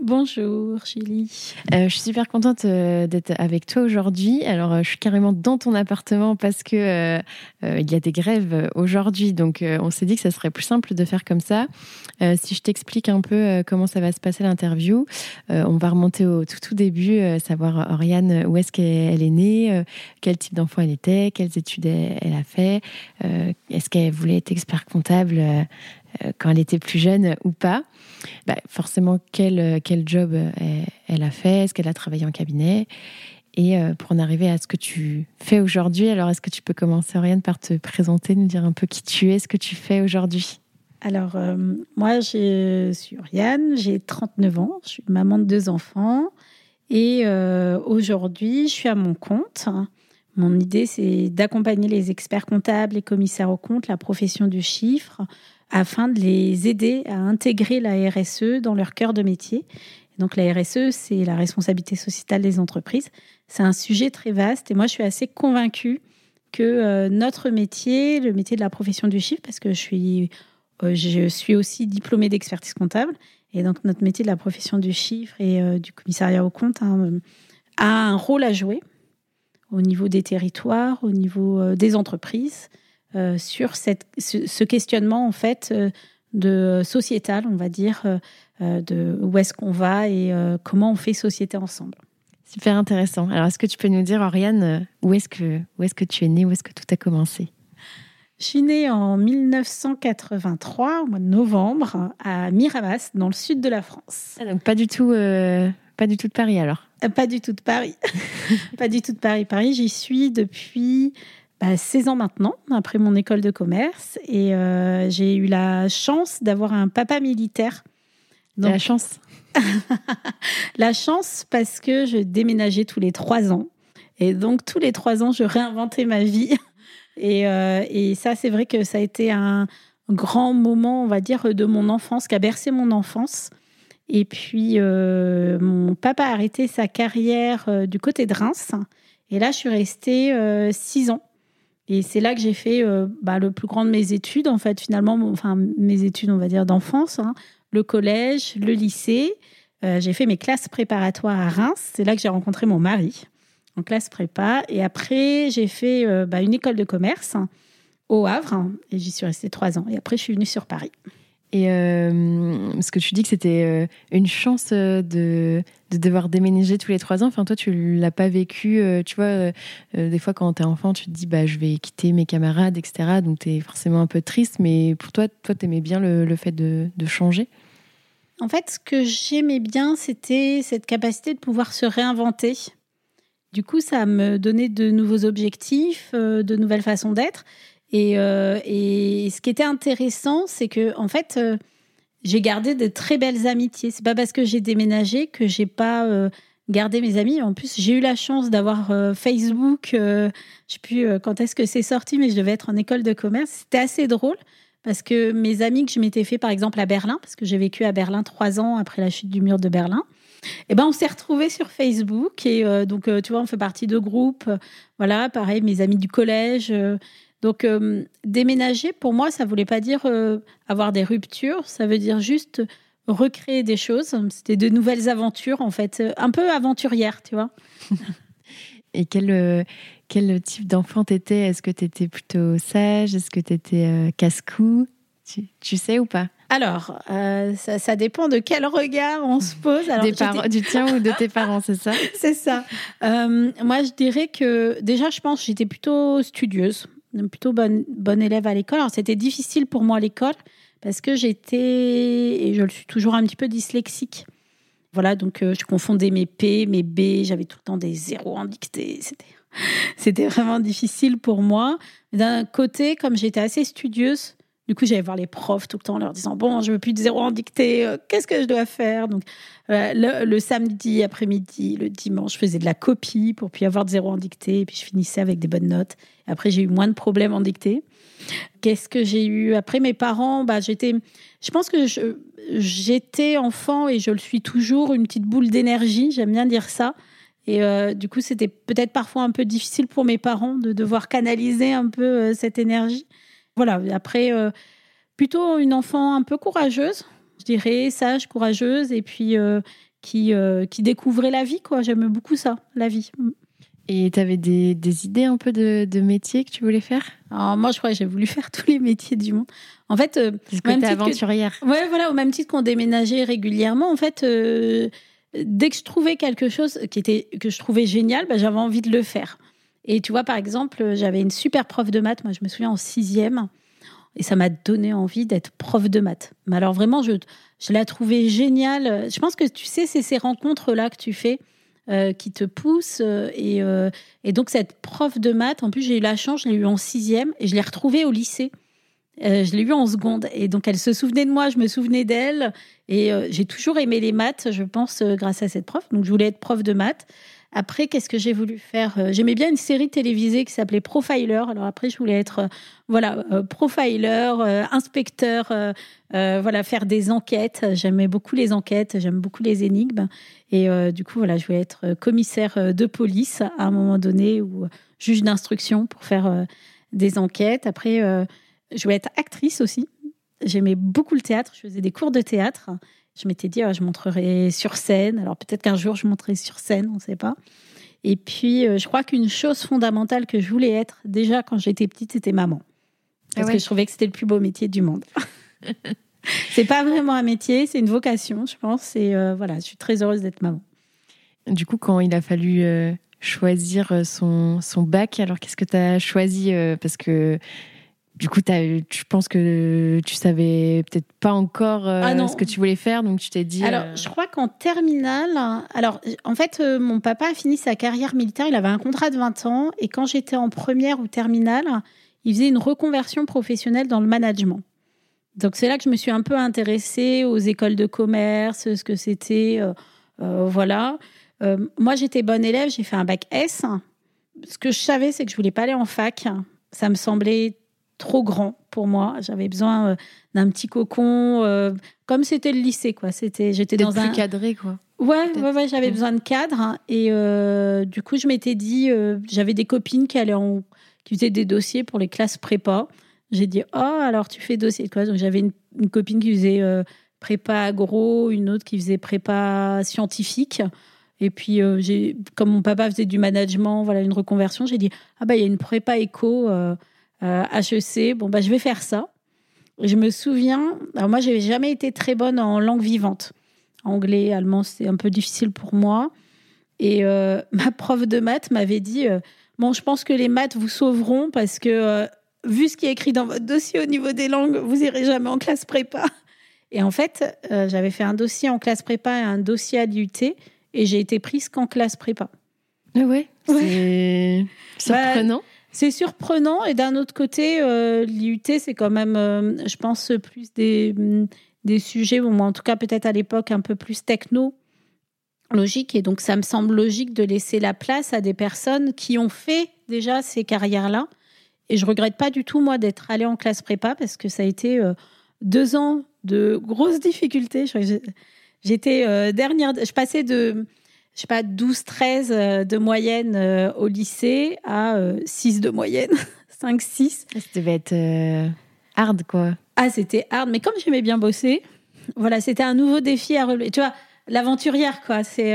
Bonjour Julie. Euh, je suis super contente euh, d'être avec toi aujourd'hui. Alors, euh, je suis carrément dans ton appartement parce que il y a des grèves aujourd'hui, donc on s'est dit que ça serait plus simple de faire comme ça. si je t'explique un peu comment ça va se passer l'interview, on va remonter au tout tout début, savoir Oriane où est-ce qu'elle est née, quel type d'enfant elle était, quelles études elle, a fait, est-ce qu'elle voulait être expert comptable quand elle était plus jeune ou pas. Bah, forcément quel, euh, quel job euh, elle, a fait, est-ce qu'elle a travaillé en cabinet? Et euh, pour en arriver à ce que tu fais aujourd'hui, alors est-ce que tu peux commencer, Oriane, par te présenter, nous dire un peu qui tu es, ce que tu fais aujourd'hui? Alors, moi, je suis Oriane, j'ai 39 ans, je suis maman de deux enfants. Et aujourd'hui, je suis à mon compte. Mon idée, c'est d'accompagner les experts comptables et commissaires aux comptes, la profession du chiffre, afin de les aider à intégrer la RSE dans leur cœur de métier. Donc la RSE, c'est la responsabilité sociétale des entreprises. C'est un sujet très vaste et moi je suis assez convaincue que euh, notre métier, le métier de la profession du chiffre, parce que je suis, euh, je suis aussi diplômée d'expertise comptable, et donc notre métier de la profession du chiffre et euh, du commissariat au compte hein, a un rôle à jouer au niveau des territoires, au niveau des entreprises, euh, sur cette, ce, questionnement en fait euh, de sociétal, on va dire, euh, de où est-ce qu'on va et comment on fait société ensemble. Super intéressant. Alors, est-ce que tu peux nous dire, Oriane, où est-ce que, où est-ce que tu es née, où est-ce que tout a commencé? Je suis née en 1983, au mois de novembre, à Miramas, dans le sud de la France. Ah, donc pas du tout, pas du tout de Paris alors? Pas du tout de Paris. pas du tout de Paris. Paris, j'y suis depuis 16 ans maintenant, après mon école de commerce. Et euh, j'ai eu la chance d'avoir un papa militaire. la chance La chance parce que je déménageais tous les trois ans. Et donc, tous les trois ans, je réinventais ma vie. Et, euh, et ça, c'est vrai que ça a été un grand moment, on va dire, de mon enfance, qui a bercé mon enfance. Et puis, euh, mon papa a arrêté sa carrière du côté de Reims. Et là, je suis restée six ans et c'est là que j'ai fait euh, bah, le plus grand de mes études, en fait, finalement, enfin, mes études, on va dire, d'enfance, hein. le collège, le lycée. Euh, j'ai fait mes classes préparatoires à Reims. C'est là que j'ai rencontré mon mari, en classe prépa. Et après, j'ai fait euh, bah, une école de commerce au Havre, et j'y suis restée trois ans. Et après, je suis venue sur Paris. Et euh, ce que tu dis que c'était euh, une chance euh, de, de, devoir déménager tous les trois ans. Enfin, toi, tu l'as pas vécu. tu vois, des fois, quand tu es enfant, tu te dis, bah, je vais quitter mes camarades, etc. Donc, tu es forcément un peu triste. Mais pour toi, toi, tu aimais bien le, le fait de, de, changer? En fait, ce que j'aimais bien, c'était cette capacité de pouvoir se réinventer. Du coup, ça me donnait de nouveaux objectifs, de nouvelles façons d'être. Euh, et, ce qui était intéressant, c'est que en fait, euh, j'ai gardé de très belles amitiés. C'est pas parce que j'ai déménagé que j'ai pas euh, gardé mes amis. En plus, j'ai eu la chance d'avoir Facebook. je sais plus quand est-ce que c'est sorti, mais je devais être en école de commerce. C'était assez drôle parce que mes amis que je m'étais fait, par exemple, à Berlin, parce que j'ai vécu à Berlin trois ans après la chute du mur de Berlin. eh ben, on s'est retrouvés sur Facebook et donc tu vois, on fait partie de groupes. voilà, pareil, mes amis du collège. Donc déménager pour moi, ça voulait pas dire avoir des ruptures, ça veut dire juste recréer des choses. C'était de nouvelles aventures en fait, un peu aventurière, tu vois. et quel quel type d'enfant t'étais? Est-ce que t'étais plutôt sage? Est-ce que t'étais casse-cou? Tu sais ou pas? Alors, euh, ça, dépend de quel regard on se pose. Alors, Des du tien ou de tes parents, c'est ça? C'est ça. Euh, moi, je dirais que déjà, je pense j'étais plutôt studieuse, plutôt bonne, élève à l'école. Alors, c'était difficile pour moi à l'école parce que j'étais, et je le suis toujours un petit peu dyslexique. Voilà, donc euh, je confondais mes P, mes B, j'avais tout le temps des zéros en dictée. C'était, c'était vraiment difficile pour moi. D'un côté, comme j'étais assez studieuse, du coup, j'allais voir les profs tout le temps en leur disant Bon, je veux plus de zéro en dictée, euh, qu'est-ce que je dois faire? Donc, euh, le, samedi après-midi, le dimanche, je faisais de la copie pour puis avoir de zéro en dictée, et puis je finissais avec des bonnes notes. Après, j'ai eu moins de problèmes en dictée. Qu'est-ce que j'ai eu? Après, mes parents, bah, j'étais. Je pense que j'étais enfant et je le suis toujours, une petite boule d'énergie, j'aime bien dire ça. Et euh, du coup, c'était peut-être parfois un peu difficile pour mes parents de devoir canaliser un peu cette énergie. Voilà, après, euh, plutôt une enfant un peu courageuse, je dirais, sage, courageuse, et puis euh, qui, euh, qui découvrait la vie, quoi. J'aime beaucoup ça, la vie. Mm. Et tu avais des, des, idées un peu de, de métiers que tu voulais faire? Alors, Moi, je crois que j'ai voulu faire tous les métiers du monde. En fait, même aventurière. Que... Ouais, voilà, au même titre qu'on déménageait régulièrement, en fait, dès que je trouvais quelque chose qui était que je trouvais génial, bah, j'avais envie de le faire. Et tu vois, par exemple, j'avais une super prof de maths, moi je me souviens en sixième, et ça m'a donné envie d'être prof de maths. Mais alors vraiment, je, je la trouvais géniale. Je pense que tu sais, c'est ces rencontres-là que tu fais euh, qui te poussent. Euh, et, euh, et, donc cette prof de maths, en plus j'ai eu la chance, je l'ai eu en sixième, et je l'ai retrouvée au lycée. je l'ai eu en seconde. Et donc elle se souvenait de moi, je me souvenais d'elle. Et j'ai toujours aimé les maths, je pense, grâce à cette prof. Donc je voulais être prof de maths. Après, qu'est-ce que j'ai voulu faire euh, J'aimais bien une série télévisée qui s'appelait Profiler. Alors après, je voulais être euh, voilà euh, profiler, inspecteur, voilà faire des enquêtes. J'aimais beaucoup les enquêtes, j'aime beaucoup les énigmes. Et du coup, voilà, je voulais être commissaire de police à un moment donné ou juge d'instruction pour faire des enquêtes. Après, je voulais être actrice aussi. J'aimais beaucoup le théâtre. Je faisais des cours de théâtre. Je m'étais dit, ah, je montrerai sur scène. Alors peut-être qu'un jour, je montrerai sur scène, on ne sait pas. Et puis, euh, je crois qu'une chose fondamentale que je voulais être, déjà quand j'étais petite, c'était maman. Ah Parce que je trouvais que c'était le plus beau métier du monde. c'est pas vraiment un métier, c'est une vocation, je pense. Et euh, voilà, je suis très heureuse d'être maman. Du coup, quand il a fallu euh, choisir son, son bac, alors qu'est-ce que tu as choisi Parce que du coup, tu penses que tu savais peut-être pas encore euh, ah ce que tu voulais faire, donc tu t'es dit. Alors, euh, je crois qu'en terminale, alors en fait, euh, mon papa a fini sa carrière militaire. Il avait un contrat de 20 ans, et quand j'étais en première ou terminale, il faisait une reconversion professionnelle dans le management. Donc c'est là que je me suis un peu intéressée aux écoles de commerce, ce que c'était, voilà. moi, j'étais bonne élève, j'ai fait un bac S. Ce que je savais, c'est que je voulais pas aller en fac. Ça me semblait trop grand pour moi. J'avais besoin euh, d'un petit cocon, euh, comme c'était le lycée, quoi. C'était, j'étais dans plus un cadré, quoi. Ouais, ouais, j'avais besoin de cadre hein. et euh, du coup je m'étais dit, j'avais des copines qui allaient en, qui faisaient des dossiers pour les classes prépa. J'ai dit, oh alors tu fais dossier quoi? Donc j'avais une, copine qui faisait prépa agro, une autre qui faisait prépa scientifique. Et puis, j'ai, comme mon papa faisait du management, voilà, une reconversion, j'ai dit, ah bah, il y a une prépa éco, HEC, euh, bon, bah, je vais faire ça. Je me souviens, alors moi, j'ai jamais été très bonne en langue vivante. Anglais, allemand, c'est un peu difficile pour moi. Et euh, ma prof de maths m'avait dit euh, Bon, je pense que les maths vous sauveront parce que, vu ce qui est écrit dans votre dossier au niveau des langues, vous irez jamais en classe prépa. Et en fait, j'avais fait un dossier en classe prépa et un dossier à l'IUT et j'ai été prise qu'en classe prépa. Ah ouais, c'est surprenant. C'est surprenant et d'un autre côté, euh, l'IUT, c'est quand même, euh, je pense, plus des, mm, des sujets, ou en tout cas peut-être à l'époque un peu plus techno logique et donc ça me semble logique de laisser la place à des personnes qui ont fait déjà ces carrières-là. Et je regrette pas du tout moi d'être allée en classe prépa parce que ça a été euh, deux ans de grosses difficultés. J'étais dernière, je passais de, je sais pas, 12, 13 de moyenne au lycée à 6 de moyenne, 5, 6. Ça devait être hard, quoi. Ah, c'était hard, mais comme j'aimais bien bosser, voilà, c'était un nouveau défi à relever. Tu vois, l'aventurière, quoi. C'est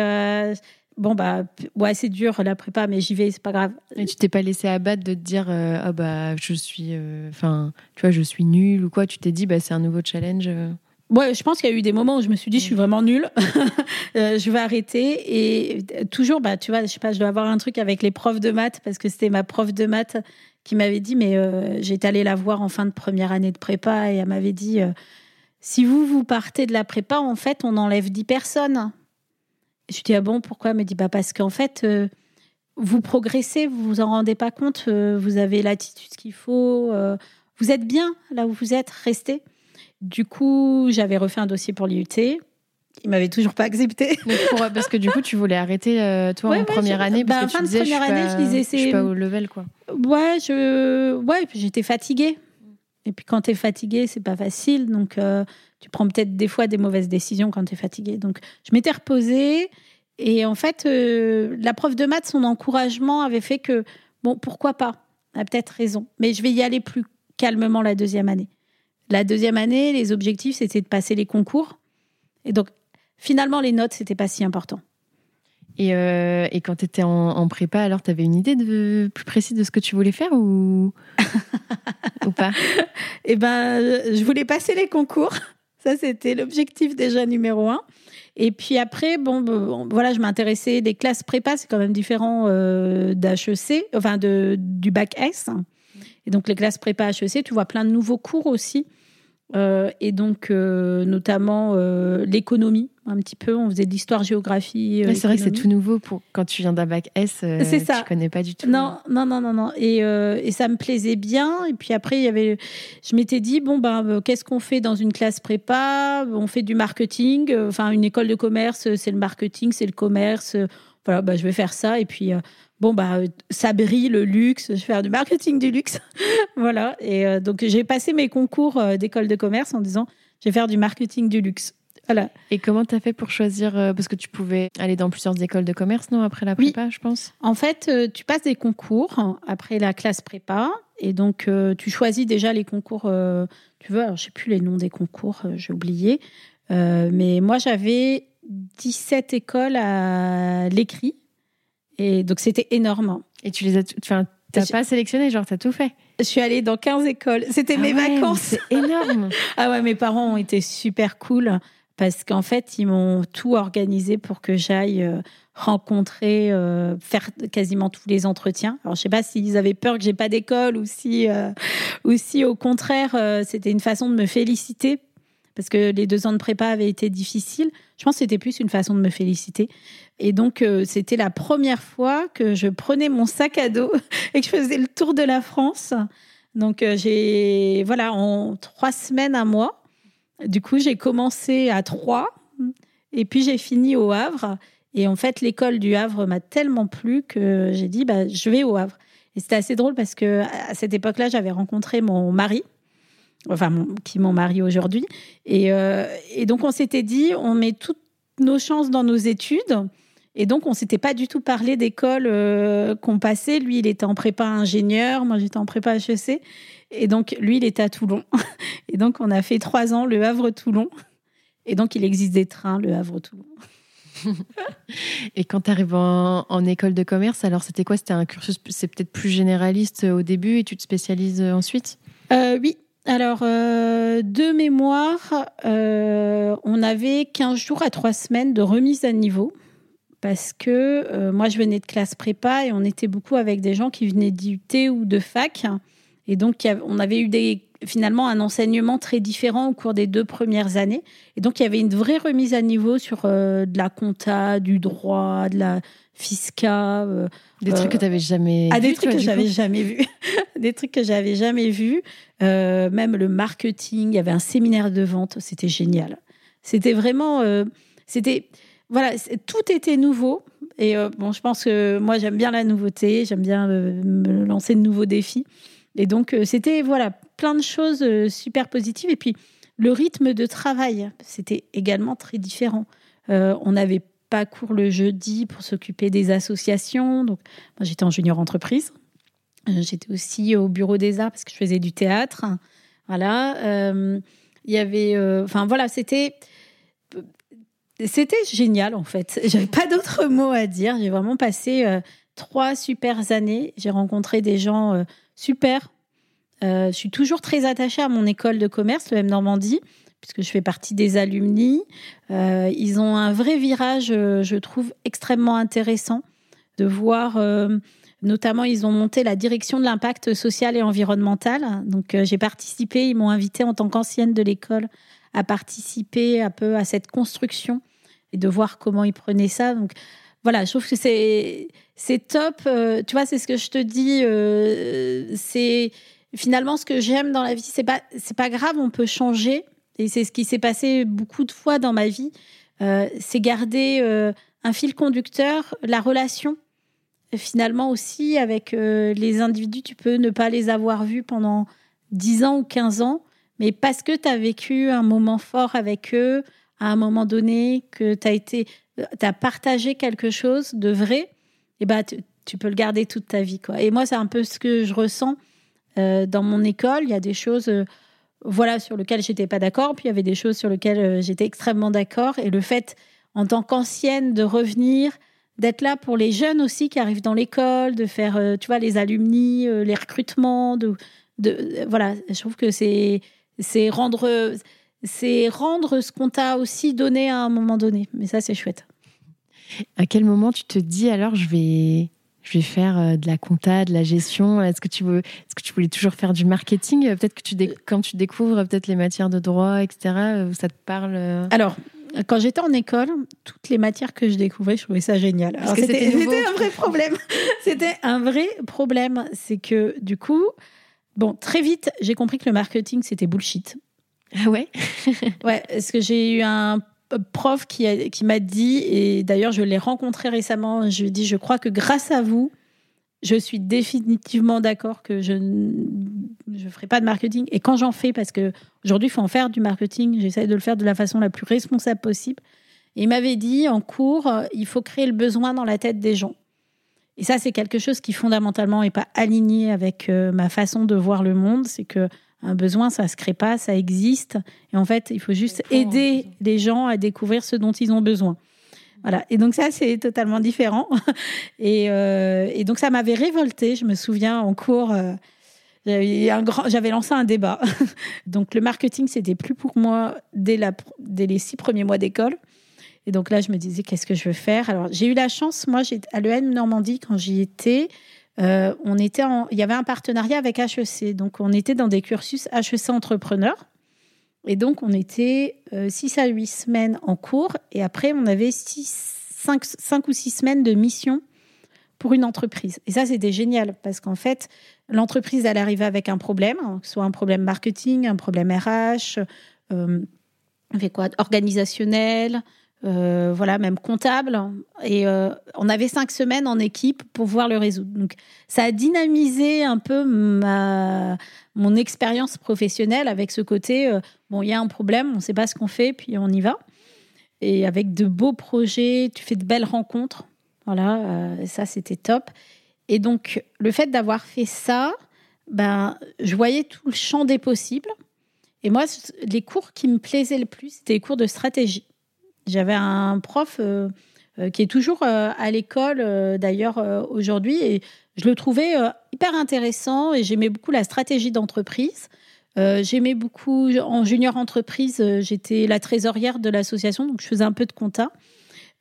bon bah ouais c'est dur la prépa mais j'y vais c'est pas grave et tu t'es pas laissé abattre de te dire euh, ah bah je suis euh, enfin tu vois je suis nulle ou quoi tu t'es dit bah c'est un nouveau challenge euh. Ouais, je pense qu'il y a eu des moments où je me suis dit, je suis vraiment nulle, je vais arrêter. Et toujours, bah, tu vois, je sais pas, je dois avoir un truc avec les profs de maths, parce que c'était ma prof de maths qui m'avait dit, mais j'étais allée la voir en fin de première année de prépa, et elle m'avait dit, si vous, vous partez de la prépa, en fait, on enlève 10 personnes. Je dis, ah bon, pourquoi? Elle me dit, bah parce qu'en fait, euh, vous progressez, vous vous en rendez pas compte, euh, vous avez l'attitude qu'il faut, euh, vous êtes bien là où vous êtes, restez. Du coup, j'avais refait un dossier pour l'IUT. Il m'avait toujours pas accepté. parce que du coup, tu voulais arrêter toi en première année parce bah, que tu fin disais, de première année, je disais c'est. Je suis pas au level quoi. Ouais, je ouais, j'étais fatiguée. Et puis quand tu es fatiguée, c'est pas facile. Donc tu prends peut-être des fois des mauvaises décisions quand tu es fatigué. Donc, je m'étais reposée. Et en fait, euh, la prof de maths, son encouragement avait fait que, bon, pourquoi pas? Elle a peut-être raison. Mais je vais y aller plus calmement la deuxième année. La deuxième année, les objectifs, c'était de passer les concours. Et donc, finalement, les notes, c'était pas si important. Et, euh, et quand tu étais en, prépa, alors tu avais une idée de, plus précise de ce que tu voulais faire ou, ou pas? Eh ben, je voulais passer les concours. Ça, c'était l'objectif déjà numéro un. Et puis après, bon, voilà, je m'intéressais des classes prépa, c'est quand même différent euh, d'HEC, enfin de, du bac S. Et donc les classes prépa HEC, tu vois plein de nouveaux cours aussi. Euh, et donc, euh, notamment euh, l'économie, un petit peu. On faisait de l'histoire-géographie. c'est vrai que c'est tout nouveau pour quand tu viens d'un bac S. c'est ça. Tu connais pas du tout. Non, non, non, non, non. Et, et, ça me plaisait bien. Et puis après, il y avait, je m'étais dit bon ben, qu'est-ce qu'on fait dans une classe prépa? On fait du marketing. Enfin, une école de commerce, c'est le marketing, c'est le commerce. Voilà, ben, je vais faire ça. Et puis bon bah ça brille le luxe, je vais faire du marketing du luxe, voilà. Et euh, donc j'ai passé mes concours euh, d'école de commerce en disant je vais faire du marketing du luxe. Voilà. Et comment tu as fait pour choisir euh, Parce que tu pouvais aller dans plusieurs écoles de commerce, non Après la prépa, je pense? En fait, tu passes des concours après la classe prépa. Et donc, tu choisis déjà les concours. tu veux, alors, je sais plus les noms des concours, j'ai oublié. mais moi, j'avais 17 écoles à l'écrit et donc, c'était énorme. Et tu les as. Enfin, t'as pas sélectionné, genre, t'as tout fait Je suis allée dans 15 écoles. C'était ah mes vacances. C'est énorme. ah ouais, mes parents ont été super cool parce qu'en fait, ils m'ont tout organisé pour que j'aille euh, rencontrer, euh, faire quasiment tous les entretiens. Alors, je sais pas s'ils avaient peur que j'ai pas d'école ou si, euh, ou si au contraire, c'était une façon de me féliciter parce que les deux ans de prépa avaient été difficiles. Je pense que c'était plus une façon de me féliciter. Et donc, euh, c'était la première fois que je prenais mon sac à dos et que je faisais le tour de la France. Donc, euh, j'ai, voilà, en trois semaines, un mois. Du coup, j'ai commencé à Troyes et puis j'ai fini au Havre. Et en fait, l'école du Havre m'a tellement plu que j'ai dit, bah, je vais au Havre. Et c'était assez drôle parce que à cette époque-là, j'avais rencontré mon mari, enfin qui m'ont marié aujourd'hui. Euh, et, donc on s'était dit, on met toutes nos chances dans nos études. Et donc on s'était pas du tout parlé d'école euh, qu'on passait. Lui, il était en prépa ingénieur, moi j'étais en prépa HEC. Et donc lui, il était à Toulon. Et donc on a fait trois ans le Havre-Toulon. Et donc il existe des trains, le Havre-Toulon. Et quand tu arrives en, école de commerce, alors c'était quoi? C'était un cursus, c'est peut-être plus généraliste au début et tu te spécialises ensuite? Euh, Oui, alors, euh, de mémoire, euh, on avait 15 jours à 3 semaines de remise à niveau. Parce que euh, moi, je venais de classe prépa et on était beaucoup avec des gens qui venaient d'IUT ou de fac. Et donc, on avait eu des, finalement un enseignement très différent au cours des deux premières années. Et donc, il y avait une vraie remise à niveau sur de la compta, du droit, de la fisca. des trucs que tu n'avais jamais ah, Des trucs que j'avais jamais vus. des trucs que j'avais jamais vus. Euh, même le marketing, il y avait un séminaire de vente, c'était génial. C'était vraiment, euh, c'était, voilà, tout était nouveau. Et euh, bon, je pense que moi j'aime bien la nouveauté, j'aime bien me lancer de nouveaux défis. Et donc c'était voilà plein de choses super positives. Et puis le rythme de travail, c'était également très différent. on n'avait pas cours le jeudi pour s'occuper des associations. Donc, moi, j'étais en junior entreprise. j'étais aussi au bureau des arts parce que je faisais du théâtre. Voilà. Il y avait, enfin voilà, c'était c'était génial en fait. J'avais pas d'autres mots à dire. J'ai vraiment passé euh, trois super années. J'ai rencontré des gens euh, super. Euh, je suis toujours très attachée à mon école de commerce, le M Normandie, puisque je fais partie des alumni. ils ont un vrai virage, je trouve, extrêmement intéressant de voir. Notamment, ils ont monté la direction de l'impact social et environnemental. Donc, j'ai participé. Ils m'ont invité en tant qu'ancienne de l'école à participer un peu à cette construction et de voir comment ils prenaient ça. Donc voilà, je trouve que c'est c'est top. Euh, tu vois, c'est ce que je te dis. Euh, c'est finalement ce que j'aime dans la vie. C'est pas c'est pas grave, on peut changer. Et c'est ce qui s'est passé beaucoup de fois dans ma vie. Euh, c'est garder un fil conducteur, la relation. Finalement aussi avec les individus, tu peux ne pas les avoir vus pendant 10 ans ou 15 ans, mais parce que tu as vécu un moment fort avec eux, à un moment donné, que tu as été, as partagé quelque chose de vrai, et bah, tu, peux le garder toute ta vie. Quoi. Et moi, c'est un peu ce que je ressens euh, dans mon école. Il y a des choses euh, voilà, sur lesquelles j'étais pas d'accord, puis il y avait des choses sur lesquelles euh, j'étais extrêmement d'accord. Et le fait, en tant qu'ancienne, de revenir, d'être là pour les jeunes aussi qui arrivent dans l'école, de faire, tu vois, les alumni, les recrutements, de, de, voilà, je trouve que c'est c'est rendre c'est rendre ce qu'on t'a aussi donné à un moment donné. Mais ça, c'est chouette. À quel moment tu te dis alors je vais je vais faire euh, de la compta, de la gestion? Est-ce que tu veux, est-ce que tu voulais toujours faire du marketing? Peut-être que tu quand tu découvres peut-être les matières de droit, etc. Euh, ça te parle euh? Alors. Quand j'étais en école, toutes les matières que je découvrais, je trouvais ça génial. c'était un vrai problème. c'était un vrai problème. C'est que du coup, bon, très vite, j'ai compris que le marketing, c'était bullshit. Ah ouais? Ouais, parce que j'ai eu un prof qui, qui m'a dit, et d'ailleurs je l'ai rencontré récemment, je lui ai dit, je crois que grâce à vous, je suis définitivement d'accord que je ne ferai pas de marketing. Et quand j'en fais, parce que aujourd'hui il faut en faire du marketing, j'essaie de le faire de la façon la plus responsable possible. Et il m'avait dit en cours, il faut créer le besoin dans la tête des gens. Et ça, c'est quelque chose qui fondamentalement n'est pas aligné avec euh, ma façon de voir le monde. C'est que un besoin, ça se crée pas, ça existe. Et en fait, il faut juste aider les gens à découvrir ce dont ils ont besoin. Voilà. Et donc ça, c'est totalement différent. Euh, et, donc ça m'avait révolté. Je me souviens en cours, euh, j'avais lancé un débat. donc le marketing, c'était plus pour moi dès, la, dès les six premiers mois d'école. Et donc là, je me disais, qu'est-ce que je veux faire? Alors j'ai eu la chance, moi, à l'EM Normandie, quand j'y étais, euh, on était il y avait un partenariat avec HEC. Donc, on était dans des cursus HEC entrepreneurs. Et donc, on était 6 euh, à 8 semaines en cours. Et après, on avait 5, ou 6 semaines de mission pour une entreprise. Et ça, c'était génial parce qu'en fait, l'entreprise, elle arrivait avec un problème, hein, soit un problème marketing, un problème RH, euh, avec quoi, organisationnel, euh, voilà, même comptable. Et euh, on avait cinq semaines en équipe pour pouvoir le résoudre. Donc, ça a dynamisé un peu ma, mon expérience professionnelle avec ce côté euh, bon, il y a un problème, on ne sait pas ce qu'on fait, puis on y va. Et avec de beaux projets, tu fais de belles rencontres. Voilà, ça, c'était top. Et donc, le fait d'avoir fait ça, ben, je voyais tout le champ des possibles. Et moi, les cours qui me plaisaient le plus, c'était les cours de stratégie. J'avais un prof euh, euh, qui est toujours euh, à l'école, d'ailleurs, aujourd'hui, et je le trouvais hyper intéressant et j'aimais beaucoup la stratégie d'entreprise. j'aimais beaucoup, en junior entreprise, j'étais la trésorière de l'association, donc je faisais un peu de compta.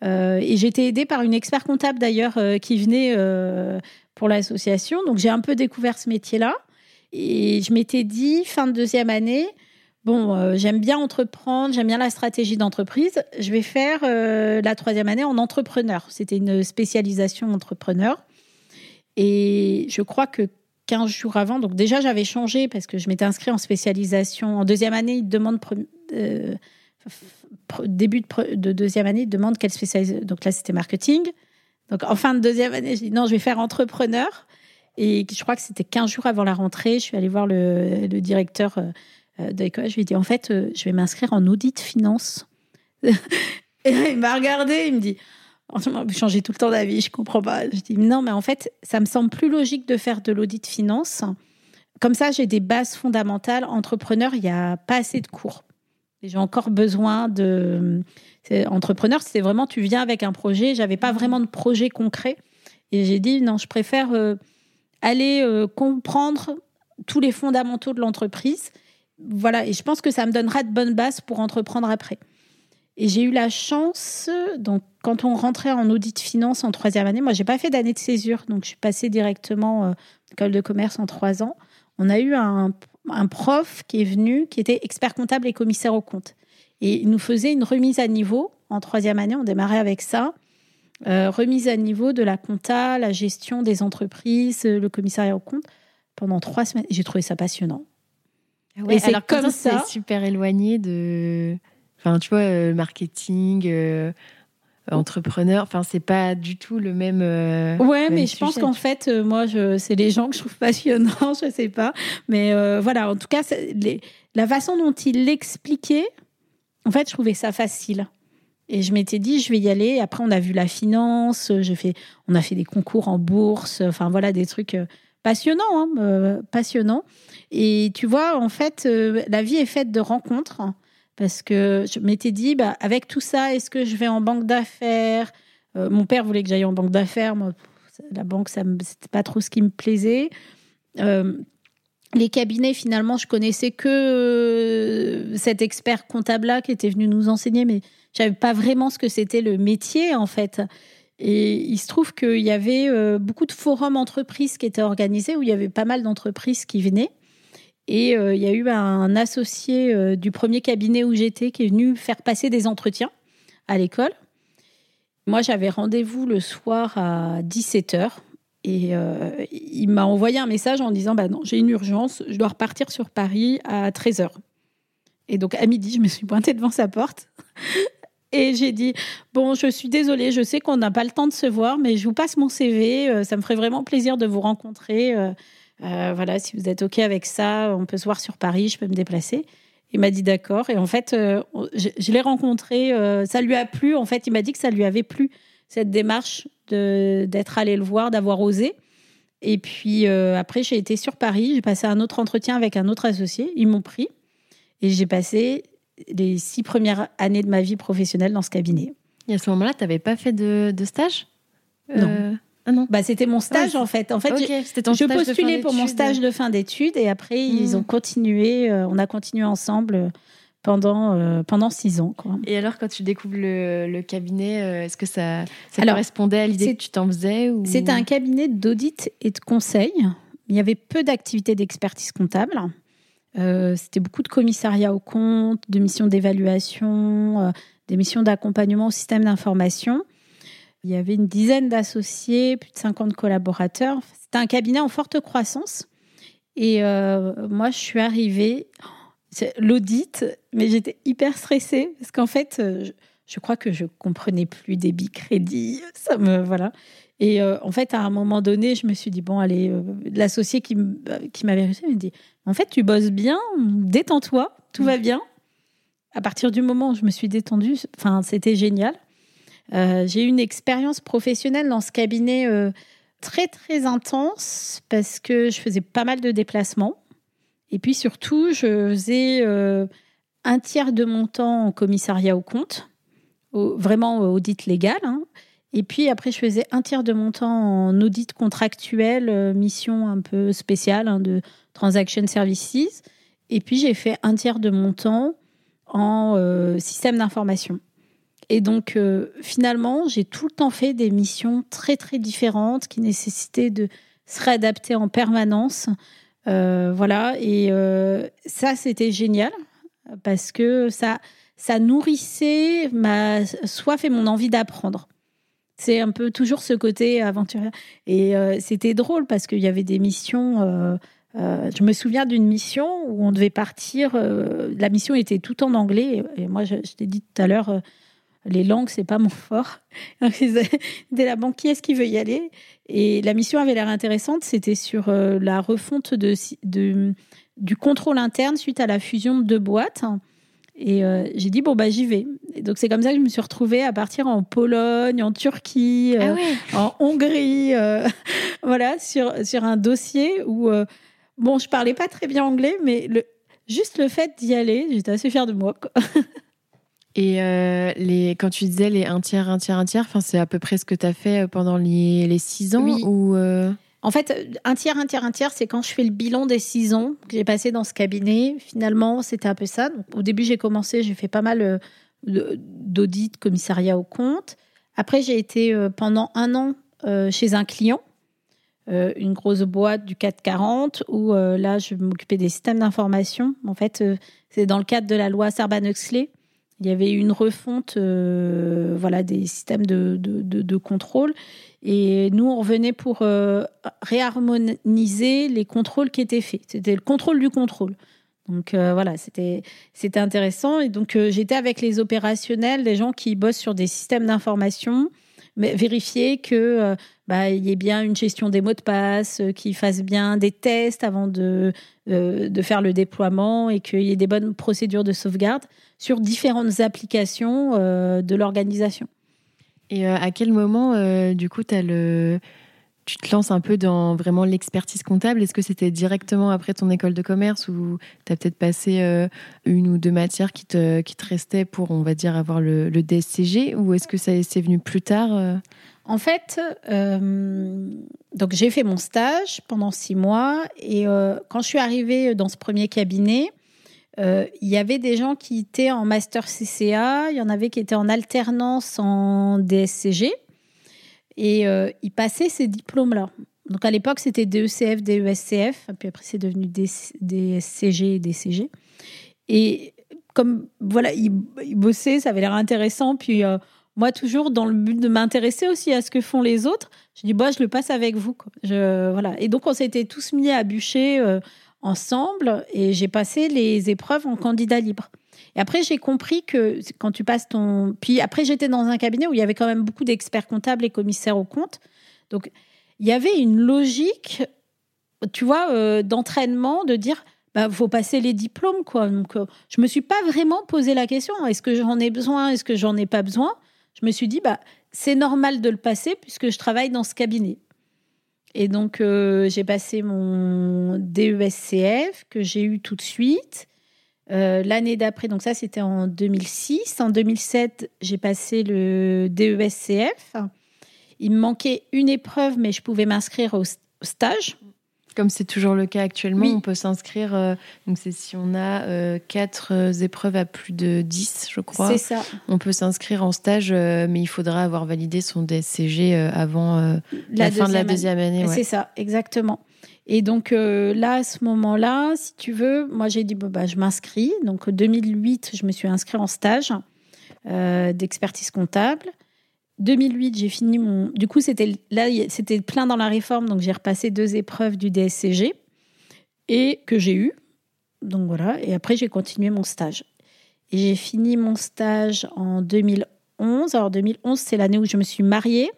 et j'étais aidée par une expert comptable d'ailleurs qui venait pour l'association. Donc j'ai un peu découvert ce métier-là. Et je m'étais dit, fin de deuxième année, bon, euh, j'aime bien entreprendre, j'aime bien la stratégie d'entreprise. Je vais faire euh, la troisième année en entrepreneur. C'était une spécialisation entrepreneur. Et je crois que 15 jours avant, donc déjà j'avais changé parce que je m'étais inscrite en spécialisation. En deuxième année, ils demandent euh, début de, deuxième année, ils demandent quelle spécialisation. Donc là, c'était marketing. Donc en fin de deuxième année, je dis non, je vais faire entrepreneur. Et je crois que c'était 15 jours avant la rentrée. Je suis allée voir le, le directeur euh, de l'école, je lui ai dit en fait, euh, je vais m'inscrire en audit finance. Et il m'a regardé, il me dit, vous changez tout le temps d'avis, je comprends pas. Je dis, non, mais en fait, ça me semble plus logique de faire de l'audit finance. Comme ça, j'ai des bases fondamentales. Entrepreneur, il n'y a pas assez de cours. J'ai encore besoin de. Entrepreneur, c'est vraiment, tu viens avec un projet. J'avais pas vraiment de projet concret. Et j'ai dit, non, je préfère euh, aller comprendre tous les fondamentaux de l'entreprise. Voilà, et je pense que ça me donnera de bonnes bases pour entreprendre après. Et j'ai eu la chance, donc quand on rentrait en audit finance en troisième année, moi j'ai pas fait d'année de césure, donc je suis passée directement euh, école de commerce en trois ans. On a eu un, prof qui est venu, qui était expert comptable et commissaire au compte. Et il nous faisait une remise à niveau en troisième année, on démarrait avec ça. Euh, remise à niveau de la compta, la gestion des entreprises, le commissariat au compte pendant trois semaines. J'ai trouvé ça passionnant. Ah et c'est comme ça. super éloigné de. Enfin, tu vois, euh, marketing, euh, entrepreneur. Enfin, c'est pas du tout le même. ouais, mais je pense qu'en fait, moi, je, c'est les gens que je trouve passionnants, je sais pas. Mais voilà, en tout cas, la façon dont il l'expliquait, en fait, je trouvais ça facile. Et je m'étais dit, je vais y aller. Après, on a vu la finance, je fais, on a fait des concours en bourse, enfin voilà, des trucs euh, passionnants, hein, euh, passionnants. Et tu vois, en fait, euh, la vie est faite de rencontres. Parce que je m'étais dit, bah, avec tout ça, est-ce que je vais en banque d'affaires? Mon père voulait que j'aille en banque d'affaires. La banque, ça n'était pas trop ce qui me plaisait. les cabinets, finalement, je connaissais que cet expert comptable-là qui était venu nous enseigner, mais je savais pas vraiment ce que c'était le métier en fait. Et il se trouve qu'il y avait euh, beaucoup de forums entreprises qui étaient organisés où il y avait pas mal d'entreprises qui venaient. Et euh, il y a eu un associé euh, du premier cabinet où j'étais qui est venu faire passer des entretiens à l'école. Moi, j'avais rendez-vous le soir à 17h. Et il m'a envoyé un message en disant bah non, j'ai une urgence, je dois repartir sur Paris à 13h. Et donc à midi, je me suis pointée devant sa porte et j'ai dit Bon, je suis désolée, je sais qu'on n'a pas le temps de se voir, mais je vous passe mon CV. Euh, ça me ferait vraiment plaisir de vous rencontrer. Euh, euh, voilà, si vous êtes OK avec ça, on peut se voir sur Paris, je peux me déplacer. Il m'a dit d'accord. Et en fait, je, l'ai rencontré. ça lui a plu. En fait, il m'a dit que ça lui avait plu, cette démarche d'être allé le voir, d'avoir osé. Et puis après, j'ai été sur Paris. J'ai passé un autre entretien avec un autre associé. Ils m'ont pris. Et j'ai passé les six premières années de ma vie professionnelle dans ce cabinet. Et à ce moment-là, tu n'avais pas fait de, stage? Non. Euh, ah non. Bah, c'était mon stage en fait. En fait, je postulais pour mon stage de fin d'études et après ils hmm. ont continué. Euh, on a continué ensemble pendant euh, pendant six ans. Quoi. Et alors, quand tu découvres le, cabinet, est-ce que ça, ça correspondait à l'idée que tu t'en faisais ou... C'était un cabinet d'audit et de conseil. Il y avait peu d'activités d'expertise comptable. Euh, c'était beaucoup de commissariats au compte, de missions d'évaluation, euh, des missions d'accompagnement au système d'information. Il y avait une dizaine d'associés, plus de 50 collaborateurs. C'était un cabinet en forte croissance. Et euh, moi, je suis arrivée, l'audit, mais j'étais hyper stressée parce qu'en fait, je, crois que je comprenais plus débit, crédit. Ça me voilà. Et en fait, à un moment donné, je me suis dit bon, allez, l'associé qui m'avait reçu me dit en fait, tu bosses bien, détends-toi, tout va mm. bien. À partir du moment où je me suis détendue, enfin, c'était génial. Euh, j'ai eu une expérience professionnelle dans ce cabinet euh, très très intense parce que je faisais pas mal de déplacements. Et puis surtout, je faisais euh, un tiers de mon temps en commissariat au compte, vraiment audit légal. Hein. Et puis après, je faisais un tiers de mon temps en audit contractuel, mission un peu spéciale hein, de Transaction Services. Et puis, j'ai fait un tiers de mon temps en euh, système d'information. Et donc, euh, finalement, j'ai tout le temps fait des missions très, très différentes qui nécessitaient de se réadapter en permanence. Euh, voilà. Et ça, c'était génial parce que ça, ça nourrissait ma soif et mon envie d'apprendre. C'est un peu toujours ce côté aventurier. Et c'était drôle parce qu'il y avait des missions euh, je me souviens d'une mission où on devait partir. Euh, la mission était tout en anglais. Et, moi, je, t'ai dit tout à l'heure, euh, les langues, c'est pas mon fort. Dès la banque, qui est-ce qui veut y aller? Et la mission avait l'air intéressante. C'était sur la refonte de, du contrôle interne suite à la fusion de deux boîtes. Et j'ai dit, bon, bah, j'y vais. Et donc, c'est comme ça que je me suis retrouvée à partir en Pologne, en Turquie, ah en Hongrie, voilà, sur, sur un dossier où, bon, je parlais pas très bien anglais, mais le, juste le fait d'y aller, j'étais assez fière de moi. Quoi. Et euh, les, quand tu disais les un tiers, un tiers, un tiers, c'est à peu près ce que tu as fait euh, pendant les, les six ans ou euh En fait, un tiers, un tiers, un tiers, c'est quand je fais le bilan des six ans que j'ai passé dans ce cabinet. Finalement, c'était un peu ça. au début, j'ai commencé, j'ai fait pas mal d'audits, commissariat au compte. Après, j'ai été pendant un an chez un client, une grosse boîte du 440, où là, je m'occupais des systèmes d'information. En fait, c'est dans le cadre de la loi Sarbanes-Oxley il y avait une refonte euh, voilà, des systèmes de, de, contrôle. Et nous, on revenait pour euh, réharmoniser les contrôles qui étaient faits. C'était le contrôle du contrôle. Donc euh, voilà, c'était intéressant. Et donc j'étais avec les opérationnels, les gens qui bossent sur des systèmes d'information, mais vérifier que bah, il y ait bien une gestion des mots de passe, qu'ils fassent bien des tests avant de de faire le déploiement et qu'il y ait des bonnes procédures de sauvegarde sur différentes applications euh, de l'organisation. Et euh, à quel moment, euh, du coup, as le... tu te lances un peu dans vraiment l'expertise comptable. Est-ce que c'était directement après ton école de commerce ou tu as peut-être passé une ou deux matières qui te, restaient pour, on va dire, avoir le, DSCG Ou est-ce que ça c'est venu plus tard En fait, donc j'ai fait mon stage pendant six mois et quand je suis arrivée dans ce premier cabinet, euh, il y avait des gens qui étaient en master CCA, il y en avait qui étaient en alternance en DSCG, et euh, ils passaient ces diplômes-là. Donc à l'époque, c'était DECF, DESCF, puis après c'est devenu DSCG et DCG. Et comme voilà, ils, bossaient, ça avait l'air intéressant, puis euh, moi toujours dans le but de m'intéresser aussi à ce que font les autres, je dis bah je le passe avec vous. Voilà. Et donc on s'était tous mis à bûcher ensemble et j'ai passé les épreuves en candidat libre. Et après, j'ai compris que quand tu passes ton. Puis après, j'étais dans un cabinet où il y avait quand même beaucoup d'experts comptables et commissaires aux comptes. Donc, il y avait une logique, tu vois, euh, d'entraînement, de dire bah, faut passer les diplômes, quoi. Donc, euh, je me suis pas vraiment posé la question est-ce que j'en ai besoin Est-ce que j'en ai pas besoin? Je me suis dit bah, c'est normal de le passer puisque je travaille dans ce cabinet. Et donc, euh, j'ai passé mon DESCF que j'ai eu tout de suite. Euh, l'année d'après, donc ça, c'était en 2006. En 2007, j'ai passé le DESCF. Il me manquait une épreuve, mais je pouvais m'inscrire au stage. Comme c'est toujours le cas actuellement, on peut s'inscrire. Euh, donc, c'est si on a euh, quatre épreuves à plus de 10, je crois. C'est ça. On peut s'inscrire en stage, mais il faudra avoir validé son DSCG avant la, fin de la deuxième année. C'est ça, exactement. Et donc là, à ce moment-là, si tu veux, moi j'ai dit bon, bah, je m'inscris. Donc en 2008, je me suis inscrite en stage d'expertise comptable. 2008, j'ai fini mon. Du coup, c'était là, c'était plein dans la réforme, donc j'ai repassé deux épreuves du DSCG et que j'ai eu. Donc voilà. Et après, j'ai continué mon stage. Et j'ai fini mon stage en 2011. Alors 2011, c'est l'année où je me suis mariée.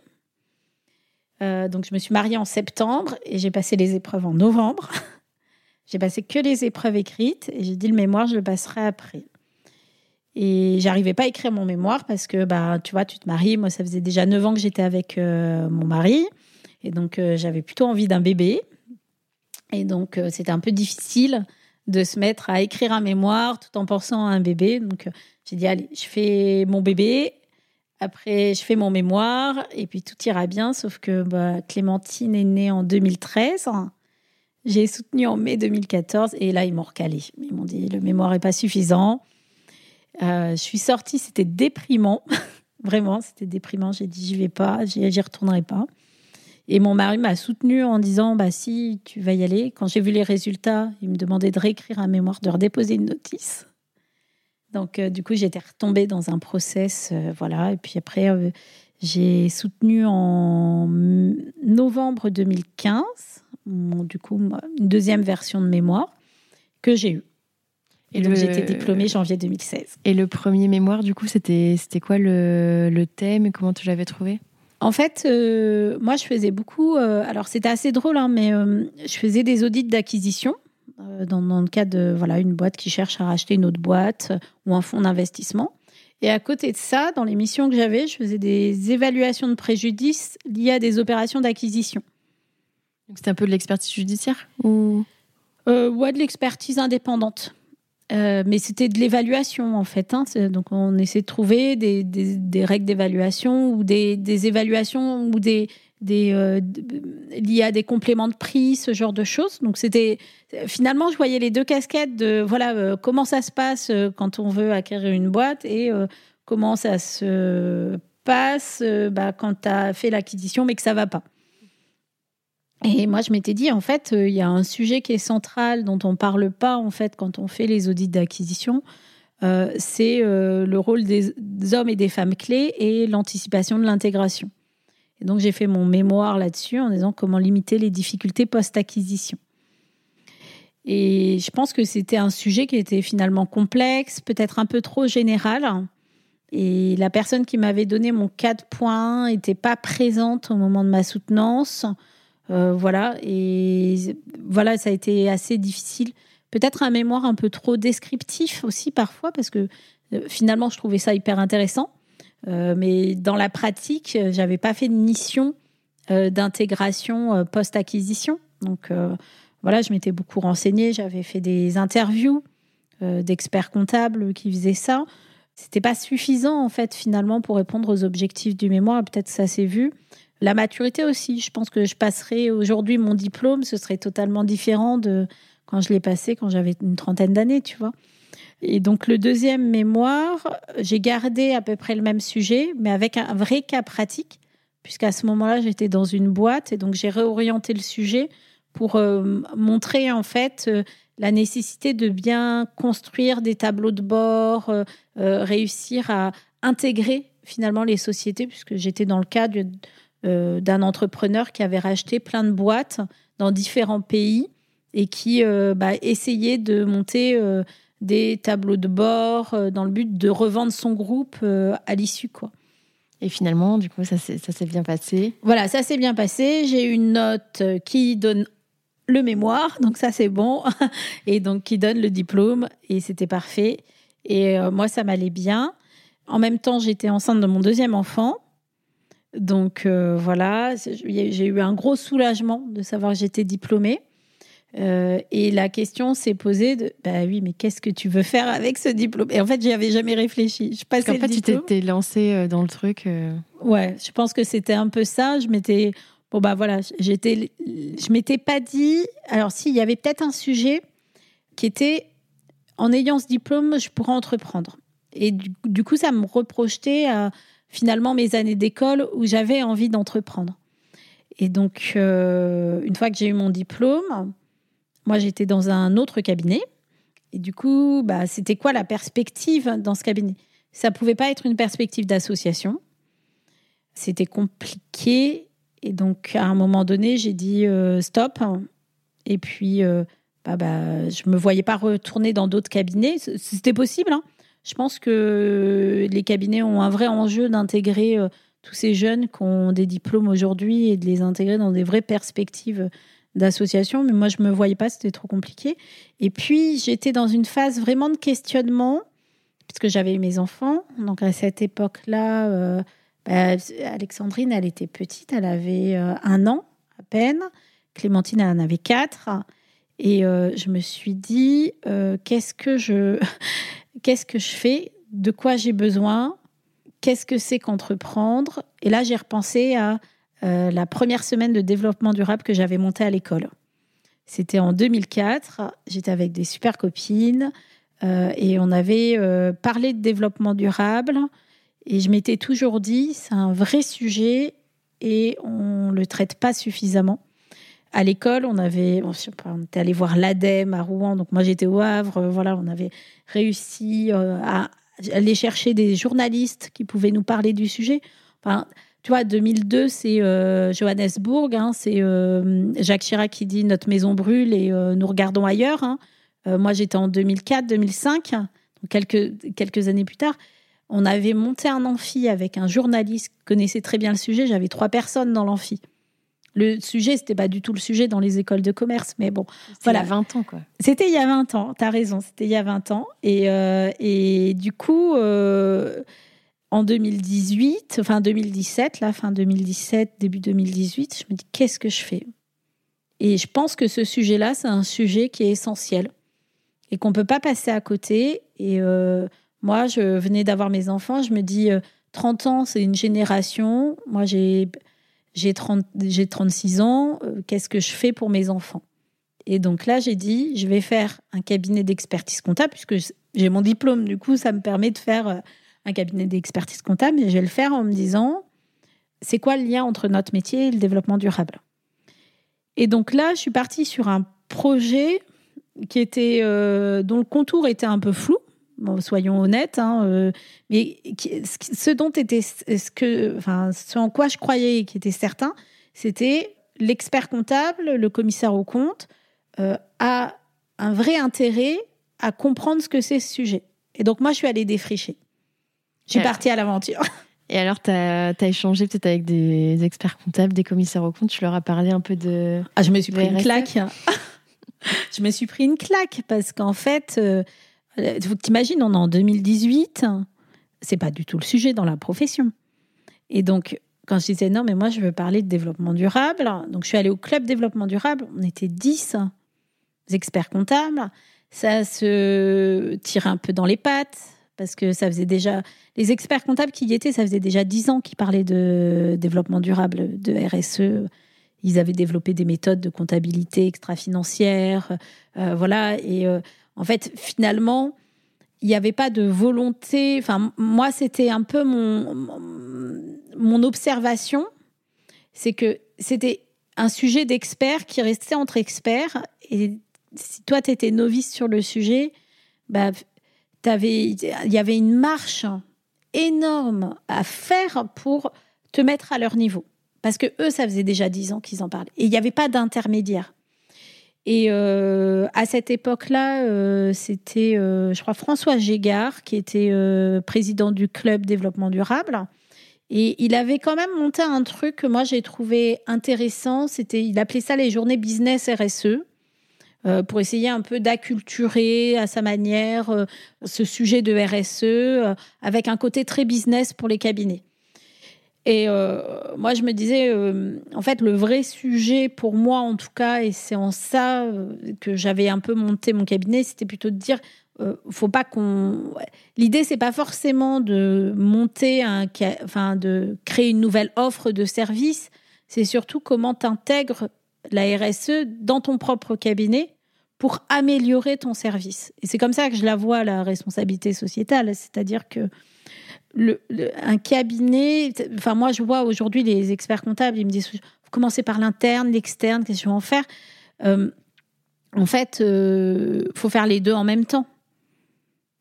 Euh, donc je me suis mariée en septembre et j'ai passé les épreuves en novembre. j'ai passé que les épreuves écrites et j'ai dit le mémoire, je le passerai après. Et j'arrivais pas à écrire mon mémoire parce que, bah, tu vois, tu te maries. Moi, ça faisait déjà 9 ans que j'étais avec euh, mon mari. Et donc, euh, j'avais plutôt envie d'un bébé. Et donc, c'était un peu difficile de se mettre à écrire un mémoire tout en pensant à un bébé. Donc, j'ai dit, allez, je fais mon bébé. Après, je fais mon mémoire. Et puis, tout ira bien. Sauf que bah, Clémentine est née en 2013. J'ai soutenu en mai 2014. Et là, ils m'ont recalé. Ils m'ont dit, le mémoire n'est pas suffisant. Euh, je suis sortie, c'était déprimant. Vraiment, c'était déprimant. J'ai dit, j'y vais pas, j'y retournerai pas. Et mon mari m'a soutenue en disant, bah si, tu vas y aller. Quand j'ai vu les résultats, il me demandait de réécrire un mémoire, de redéposer une notice. Donc, euh, du coup, j'étais retombée dans un process, euh, voilà. Et puis après, j'ai soutenu en novembre 2015, du coup, une deuxième version de mémoire que j'ai eue. Et donc, j'étais diplômée janvier 2016. Et le premier mémoire, du coup, c'était quoi le, le thème et comment tu l'avais trouvé? En fait, euh, moi, je faisais beaucoup. Euh, alors, c'était assez drôle, hein, mais euh, je faisais des audits d'acquisition. Dans, dans, le cadre de voilà, une boîte qui cherche à racheter une autre boîte ou un fonds d'investissement. Et à côté de ça, dans les missions que j'avais, je faisais des évaluations de préjudice liées à des opérations d'acquisition. C'était un peu de l'expertise judiciaire ou? Euh, Ouais, de l'expertise indépendante. Euh, mais c'était de l'évaluation en fait. Hein. Donc on essaie de trouver des, des, règles d'évaluation ou des, des, évaluations ou des, des euh, liées à des compléments de prix, ce genre de choses. Donc c'était finalement je voyais les deux casquettes de voilà euh, comment ça se passe euh, quand on veut acquérir une boîte et comment ça se passe bah, quand tu as fait l'acquisition mais que ça va pas. Et moi, je m'étais dit, en fait, euh, il y a un sujet qui est central dont on ne parle pas, en fait, quand on fait les audits d'acquisition. Euh, c'est euh, le rôle des hommes et des femmes clés et l'anticipation de l'intégration. Et donc, j'ai fait mon mémoire là-dessus en disant comment limiter les difficultés post-acquisition. Et je pense que c'était un sujet qui était finalement complexe, peut-être un peu trop général. Et la personne qui m'avait donné mon 4 points n'était pas présente au moment de ma soutenance. Euh, voilà, et voilà, ça a été assez difficile. Peut-être un mémoire un peu trop descriptif aussi parfois, parce que euh, finalement, je trouvais ça hyper intéressant. Euh, mais dans la pratique, j'avais pas fait de mission d'intégration post-acquisition. Donc voilà, je m'étais beaucoup renseignée, j'avais fait des interviews d'experts comptables qui faisaient ça. C'était pas suffisant en fait finalement pour répondre aux objectifs du mémoire. Peut-être ça s'est vu. La maturité aussi. Je pense que je passerai aujourd'hui mon diplôme, ce serait totalement différent de quand je l'ai passé quand j'avais une trentaine d'années, tu vois. Et donc le deuxième mémoire, j'ai gardé à peu près le même sujet, mais avec un vrai cas pratique, puisqu'à ce moment-là, j'étais dans une boîte et donc j'ai réorienté le sujet pour euh, montrer en fait euh, la nécessité de bien construire des tableaux de bord, euh, réussir à intégrer finalement les sociétés, puisque j'étais dans le euh, d'un entrepreneur qui avait racheté plein de boîtes dans différents pays et qui bah, essayait de monter des tableaux de bord dans le but de revendre son groupe à l'issue. quoi. Et finalement, du coup, ça s'est bien passé. Voilà, ça s'est bien passé. J'ai une note qui donne le mémoire, donc ça c'est bon, et donc qui donne le diplôme, et c'était parfait. Et moi, ça m'allait bien. En même temps, j'étais enceinte de mon deuxième enfant. Donc euh, voilà, j'ai eu un gros soulagement de savoir que j'étais diplômée. Euh, et la question s'est posée de bah oui, mais qu'est-ce que tu veux faire avec ce diplôme? Et en fait, j'y avais jamais réfléchi. Je Parce qu'en fait, tu t'étais lancée euh, dans le truc. Ouais, je pense que c'était un peu ça. Je m'étais bon bah voilà, j'étais, je m'étais pas dit. Alors si, il y avait peut-être un sujet qui était en ayant ce diplôme, je pourrais entreprendre. Et du, du coup, ça me reprojetait à finalement mes années d'école où j'avais envie d'entreprendre. Et donc, euh, une fois que j'ai eu mon diplôme, moi j'étais dans un autre cabinet. Et du coup, bah, c'était quoi la perspective dans ce cabinet? Ça pouvait pas être une perspective d'association. C'était compliqué. Et donc, à un moment donné, j'ai dit euh, stop. Et puis, euh, bah, bah, je me voyais pas retourner dans d'autres cabinets. C'était possible, hein je pense que les cabinets ont un vrai enjeu d'intégrer euh, tous ces jeunes qui ont des diplômes aujourd'hui et de les intégrer dans des vraies perspectives d'association. Mais moi, je me voyais pas, c'était trop compliqué. Et puis, j'étais dans une phase vraiment de questionnement, puisque j'avais eu mes enfants. Donc, à cette époque-là, euh, bah, Alexandrine, elle était petite, elle avait euh, un an à peine. Clémentine, elle en avait quatre. Et je me suis dit, qu'est-ce que je qu'est-ce que je fais, de quoi j'ai besoin, qu'est-ce que c'est qu'entreprendre? Et là, j'ai repensé à euh, la première semaine de développement durable que j'avais montée à l'école. C'était en 2004, j'étais avec des super copines euh, et on avait euh, parlé de développement durable et je m'étais toujours dit, c'est un vrai sujet et on ne le traite pas suffisamment à l'école, on avait, on était allé voir l'ADEME à Rouen, donc moi j'étais au Havre, voilà, on avait réussi à aller chercher des journalistes qui pouvaient nous parler du sujet. Tu vois, 2002, c'est euh, Johannesburg, hein, c'est Jacques Chirac qui dit notre maison brûle et nous regardons ailleurs. Hein. moi, j'étais en 2004, 2005, donc quelques, quelques années plus tard. On avait monté un amphi avec un journaliste qui connaissait très bien le sujet. J'avais trois personnes dans l'amphi. Le sujet, c'était pas du tout le sujet dans les écoles de commerce, mais bon, voilà. Il y a 20 ans, quoi. C'était il y a 20 ans, tu as raison, c'était il y a 20 ans. Et, euh, et du coup, euh, en 2018, enfin 2017, la fin 2017, début 2018, je me dis, qu'est-ce que je fais? Et je pense que ce sujet-là, c'est un sujet qui est essentiel et qu'on peut pas passer à côté. Et euh, moi, je venais d'avoir mes enfants, je me dis, 30 ans, c'est une génération. Moi, j'ai j'ai 36 ans, euh, qu'est-ce que je fais pour mes enfants? Et donc là, j'ai dit, je vais faire un cabinet d'expertise comptable, puisque j'ai mon diplôme, du coup, ça me permet de faire euh, un cabinet d'expertise comptable, et je vais le faire en me disant, c'est quoi le lien entre notre métier et le développement durable? Et donc là, je suis partie sur un projet qui était, euh, dont le contour était un peu flou, soyons honnêtes, hein, euh, mais ce dont était, ce que, enfin, ce en quoi je croyais et qui était certain, c'était l'expert comptable, le commissaire au compte, euh, a un vrai intérêt à comprendre ce que c'est ce sujet. Et donc moi, je suis allée défricher. Je suis partie à l'aventure. Et alors, tu as, échangé peut-être avec des experts comptables, des commissaires au compte, tu leur as parlé un peu de... Ah, je me suis pris une claque. je me suis pris une claque parce qu'en fait, euh, il faut que tu imagines, on est en 2018, c'est pas du tout le sujet dans la profession. Et donc, quand je disais non, mais moi je veux parler de développement durable, donc je suis allée au club développement durable, on était 10 experts comptables, ça se tire un peu dans les pattes, parce que ça faisait déjà. Les experts comptables qui y étaient, ça faisait déjà 10 ans qu'ils parlaient de développement durable, de RSE. Ils avaient développé des méthodes de comptabilité extra-financière, euh, voilà, et. Euh, en fait, finalement, il n'y avait pas de volonté. Enfin, moi, c'était un peu mon, mon observation. C'est que c'était un sujet d'expert qui restait entre experts. Et si toi, tu étais novice sur le sujet, bah, il y avait une marche énorme à faire pour te mettre à leur niveau. Parce que eux, ça faisait déjà dix ans qu'ils en parlaient. Et il n'y avait pas d'intermédiaire. Et euh, à cette époque-là, euh, c'était, euh, je crois, François Gégard, qui était président du club développement durable. Et il avait quand même monté un truc que moi j'ai trouvé intéressant. C'était, il appelait ça les journées business RSE. Pour essayer un peu d'acculturer à sa manière ce sujet de RSE avec un côté très business pour les cabinets. Et euh, moi, je me disais, euh, en fait, le vrai sujet pour moi, en tout cas, et c'est en ça euh, que j'avais un peu monté mon cabinet, c'était plutôt de dire, faut pas qu'on. L'idée, c'est pas forcément de monter un, enfin, de créer une nouvelle offre de service. C'est surtout comment tu intègres la RSE dans ton propre cabinet pour améliorer ton service. Et c'est comme ça que je la vois, la responsabilité sociétale. C'est-à-dire que le, un cabinet, enfin moi je vois aujourd'hui les experts comptables, ils me disent, vous commencez par l'interne, l'externe, qu'est-ce que je vais en faire? Euh, En fait, il euh, faut faire les deux en même temps.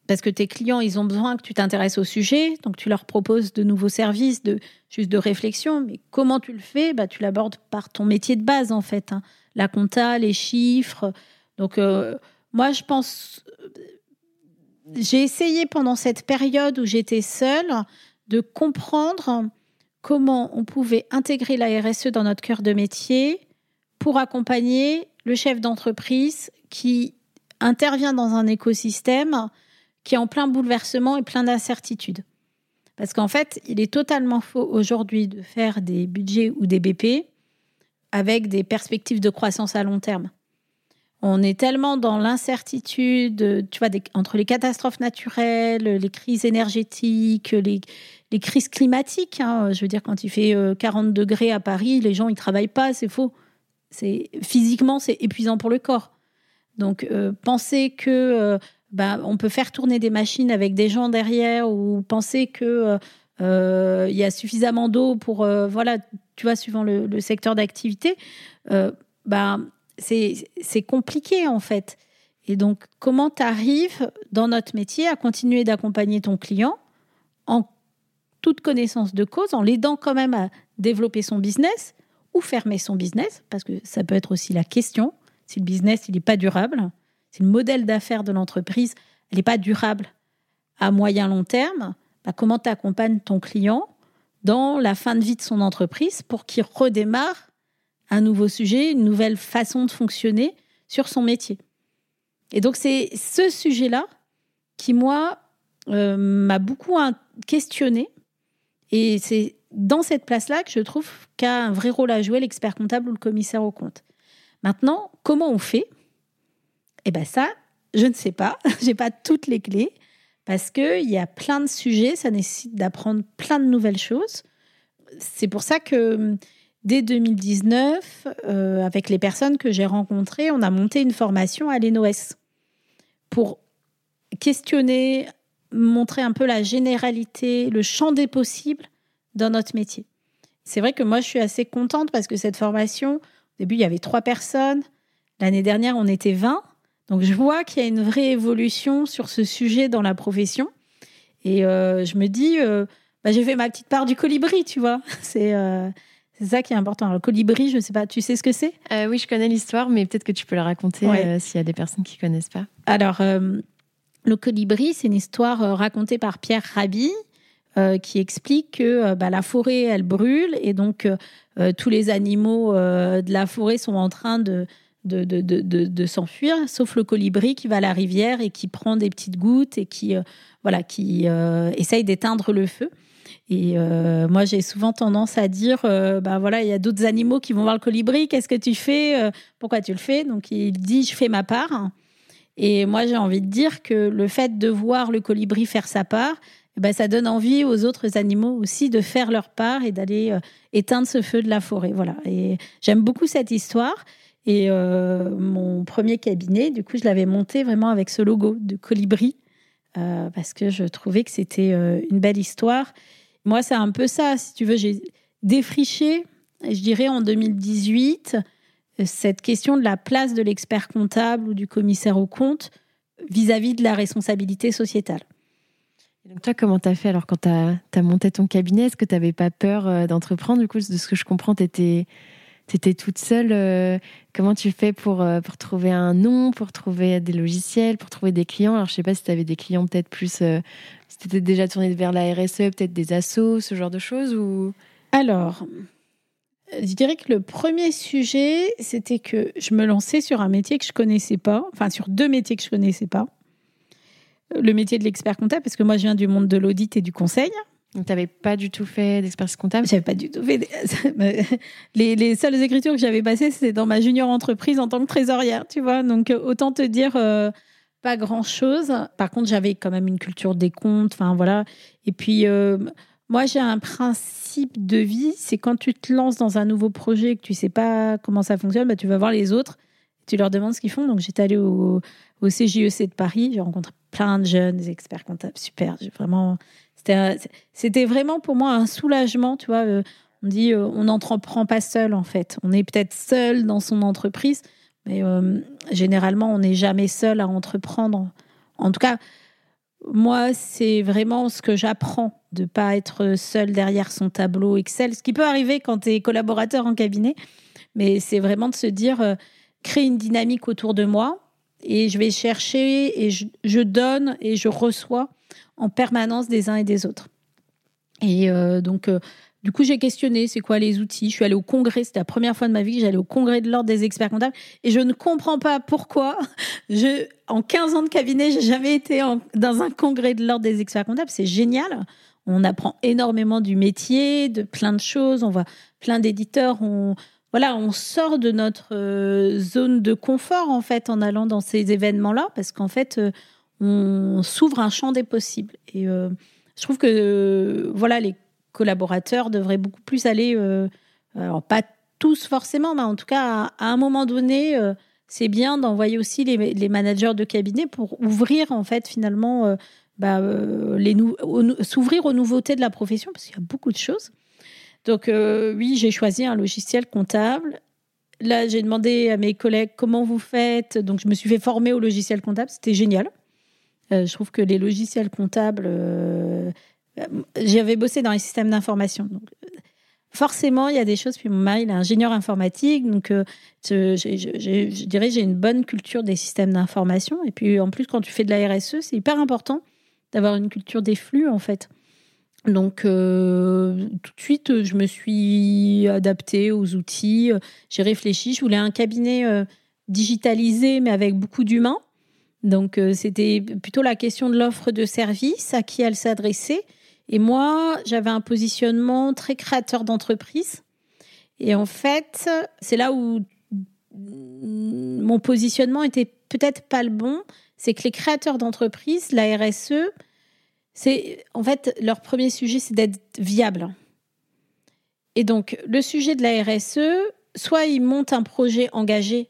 Parce que tes clients, ils ont besoin que tu t'intéresses au sujet, donc tu leur proposes de nouveaux services, juste de réflexion. Mais comment tu le fais? Bah, Tu l'abordes par ton métier de base, en fait. Hein. La compta, les chiffres. Donc, euh, moi, je pense, j'ai essayé pendant cette période où j'étais seule de comprendre comment on pouvait intégrer la RSE dans notre cœur de métier pour accompagner le chef d'entreprise qui intervient dans un écosystème qui est en plein bouleversement et plein d'incertitudes. Parce qu'en fait, il est totalement faux aujourd'hui de faire des budgets ou des BP avec des perspectives de croissance à long terme. On est tellement dans l'incertitude, tu vois, entre les catastrophes naturelles, les crises énergétiques, les, crises climatiques. Hein. Je veux dire, quand il fait 40 euh, degrés à Paris, les gens ils travaillent pas, c'est faux. C'est physiquement c'est épuisant pour le corps. Donc euh, penser que euh, bah, on peut faire tourner des machines avec des gens derrière ou penser que il y a suffisamment d'eau pour voilà, tu vois, suivant le, le secteur d'activité, bah c'est compliqué en fait. Et donc, comment tu arrives dans notre métier à continuer d'accompagner ton client en toute connaissance de cause, en l'aidant quand même à développer son business ou fermer son business, parce que ça peut être aussi la question, si le business il n'est pas durable, si le modèle d'affaires de l'entreprise n'est pas durable à moyen long terme, bah, comment tu accompagnes ton client dans la fin de vie de son entreprise pour qu'il redémarre un nouveau sujet, une nouvelle façon de fonctionner sur son métier? Et donc c'est ce sujet-là qui, moi, euh, m'a beaucoup questionné. Et c'est dans cette place-là que je trouve qu'a un vrai rôle à jouer l'expert comptable ou le commissaire au compte. Maintenant, comment on fait Eh bien ça, je ne sais pas. J'ai pas toutes les clés parce qu'il y a plein de sujets, ça nécessite d'apprendre plein de nouvelles choses. C'est pour ça que dès 2019, euh, avec les personnes que j'ai rencontrées, on a monté une formation à l'ENOS pour questionner, montrer un peu la généralité, le champ des possibles dans notre métier. C'est vrai que moi, je suis assez contente parce que cette formation, au début, il y avait trois personnes. L'année dernière, on était 20. Donc je vois qu'il y a une vraie évolution sur ce sujet dans la profession. Et euh, je me dis, euh, bah, j'ai fait ma petite part du colibri, tu vois. Euh, c'est ça qui est important. le colibri, je ne sais pas, tu sais ce que c'est? Oui, je connais l'histoire, mais peut-être que tu peux la raconter s'il y a des personnes qui ne connaissent pas. Alors, le colibri, c'est une histoire racontée par Pierre Rabhi. qui explique que bah, la forêt, elle brûle et donc tous les animaux de la forêt sont en train de, de, de, de, s'enfuir, sauf le colibri qui va à la rivière et qui prend des petites gouttes et qui, euh, voilà, qui euh, essaye d'éteindre le feu. Et euh, moi, j'ai souvent tendance à dire, bah voilà, il y a d'autres animaux qui vont voir le colibri. Qu'est-ce que tu fais Pourquoi tu le fais? Donc il dit, je fais ma part. Et moi, j'ai envie de dire que le fait de voir le colibri faire sa part, eh ben, ça donne envie aux autres animaux aussi de faire leur part et d'aller éteindre ce feu de la forêt. Voilà. Et j'aime beaucoup cette histoire. Et euh, mon premier cabinet, du coup, je l'avais monté vraiment avec ce logo de colibri, euh, parce que je trouvais que c'était euh, une belle histoire. Moi, c'est un peu ça, si tu veux, j'ai défriché, je dirais en 2018, cette question de la place de l'expert comptable ou du commissaire au compte vis-à-vis de la responsabilité sociétale. donc toi, comment tu as fait alors quand tu as, monté ton cabinet? Est-ce que tu n'avais pas peur d'entreprendre? Du coup, de ce que je comprends, tu étais toute seule. Euh, comment tu fais pour, euh, pour trouver un nom, pour trouver des logiciels, pour trouver des clients? Alors, je sais pas si tu avais des clients peut-être plus. Euh, si tu étais déjà tourné vers la RSE, peut-être des assos, ce genre de choses ou... Alors, je dirais que le premier sujet, c'était que je me lançais sur un métier que je connaissais pas, enfin sur deux métiers que je connaissais pas. Le métier de l'expert comptable, parce que moi je viens du monde de l'audit et du conseil. Donc, tu n'avais pas du tout fait d'expertise comptable? J'avais pas du tout fait. Les, les seules écritures que j'avais passées, c'était dans ma junior entreprise en tant que trésorière, tu vois. Donc, euh, autant te dire euh, pas grand-chose. Par contre, j'avais quand même une culture des comptes, enfin voilà. Et puis, euh, moi, j'ai un principe de vie c'est quand tu te lances dans un nouveau projet et que tu sais pas comment ça fonctionne, bah, tu vas voir les autres, tu leur demandes ce qu'ils font. Donc, j'étais allée au, au CJEC de Paris, j'ai rencontré plein de jeunes experts comptables, super. J'ai vraiment c'était vraiment pour moi un soulagement, tu vois. Euh, on dit euh, on n'entreprend pas seul en fait. On est peut-être seul dans son entreprise, mais euh, généralement on n'est jamais seul à entreprendre. En tout cas, moi c'est vraiment ce que j'apprends de pas être seul derrière son tableau Excel, ce qui peut arriver quand tu es collaborateur en cabinet, mais c'est vraiment de se dire créer une dynamique autour de moi et je vais chercher et je donne et je reçois en permanence des uns et des autres. Et euh, donc, euh, du coup, j'ai questionné c'est quoi les outils? Je suis allée au congrès, c'était la première fois de ma vie que j'allais au congrès de l'ordre des experts comptables. Et je ne comprends pas pourquoi, je, en 15 ans de cabinet, j'ai jamais été dans un congrès de l'ordre des experts comptables. C'est génial. On apprend énormément du métier, de plein de choses. On voit plein d'éditeurs. On, voilà, on sort de notre euh, zone de confort en fait en allant dans ces événements-là, parce qu'en fait, on s'ouvre un champ des possibles. Et euh, je trouve que voilà, les collaborateurs devraient beaucoup plus aller, euh, alors pas tous forcément, mais en tout cas à, un moment donné, euh, c'est bien d'envoyer aussi les, managers de cabinet pour ouvrir en fait finalement, bah, s'ouvrir aux nouveautés de la profession parce qu'il y a beaucoup de choses. Donc oui, j'ai choisi un logiciel comptable. Là, j'ai demandé à mes collègues comment vous faites. Donc, je me suis fait former au logiciel comptable. C'était génial. Euh, je trouve que les logiciels comptables, euh, j'avais bossé dans les systèmes d'information. Forcément, il y a des choses. Puis mon mari, il est ingénieur informatique, donc euh, je, je, dirais j'ai une bonne culture des systèmes d'information. Et puis en plus, quand tu fais de la RSE, c'est hyper important d'avoir une culture des flux en fait. Donc, euh, tout de suite, je me suis adaptée aux outils. J'ai réfléchi. Je voulais un cabinet euh, digitalisé, mais avec beaucoup d'humains. Donc, euh, c'était plutôt la question de l'offre de service, à qui elle s'adressait. Et moi, j'avais un positionnement très créateur d'entreprise. Et en fait, c'est là où mon positionnement était peut-être pas le bon. C'est que les créateurs d'entreprise, la RSE, c'est en fait leur premier sujet, c'est d'être viable. Et donc, le sujet de la RSE, soit ils montent un projet engagé,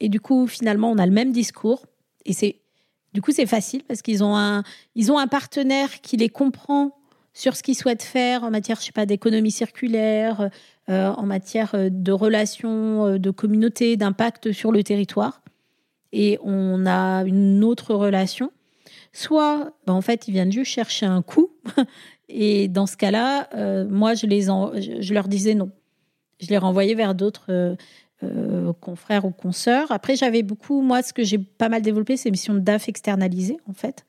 et du coup, finalement, on a le même discours, et c'est du coup, c'est facile parce qu'ils ont un, ont un partenaire qui les comprend sur ce qu'ils souhaitent faire en matière, je sais pas, d'économie circulaire, euh, en matière de relations, euh, de communauté, d'impact sur le territoire. Et on a une autre relation Soit, ben, en fait, ils viennent juste chercher un coup. Et dans ce cas-là, euh, moi, je, les je leur disais non. Je les renvoyais vers d'autres euh, euh, confrères ou consoeurs. Après, j'avais beaucoup, moi, ce que j'ai pas mal développé, c'est mission DAF externalisée, en fait.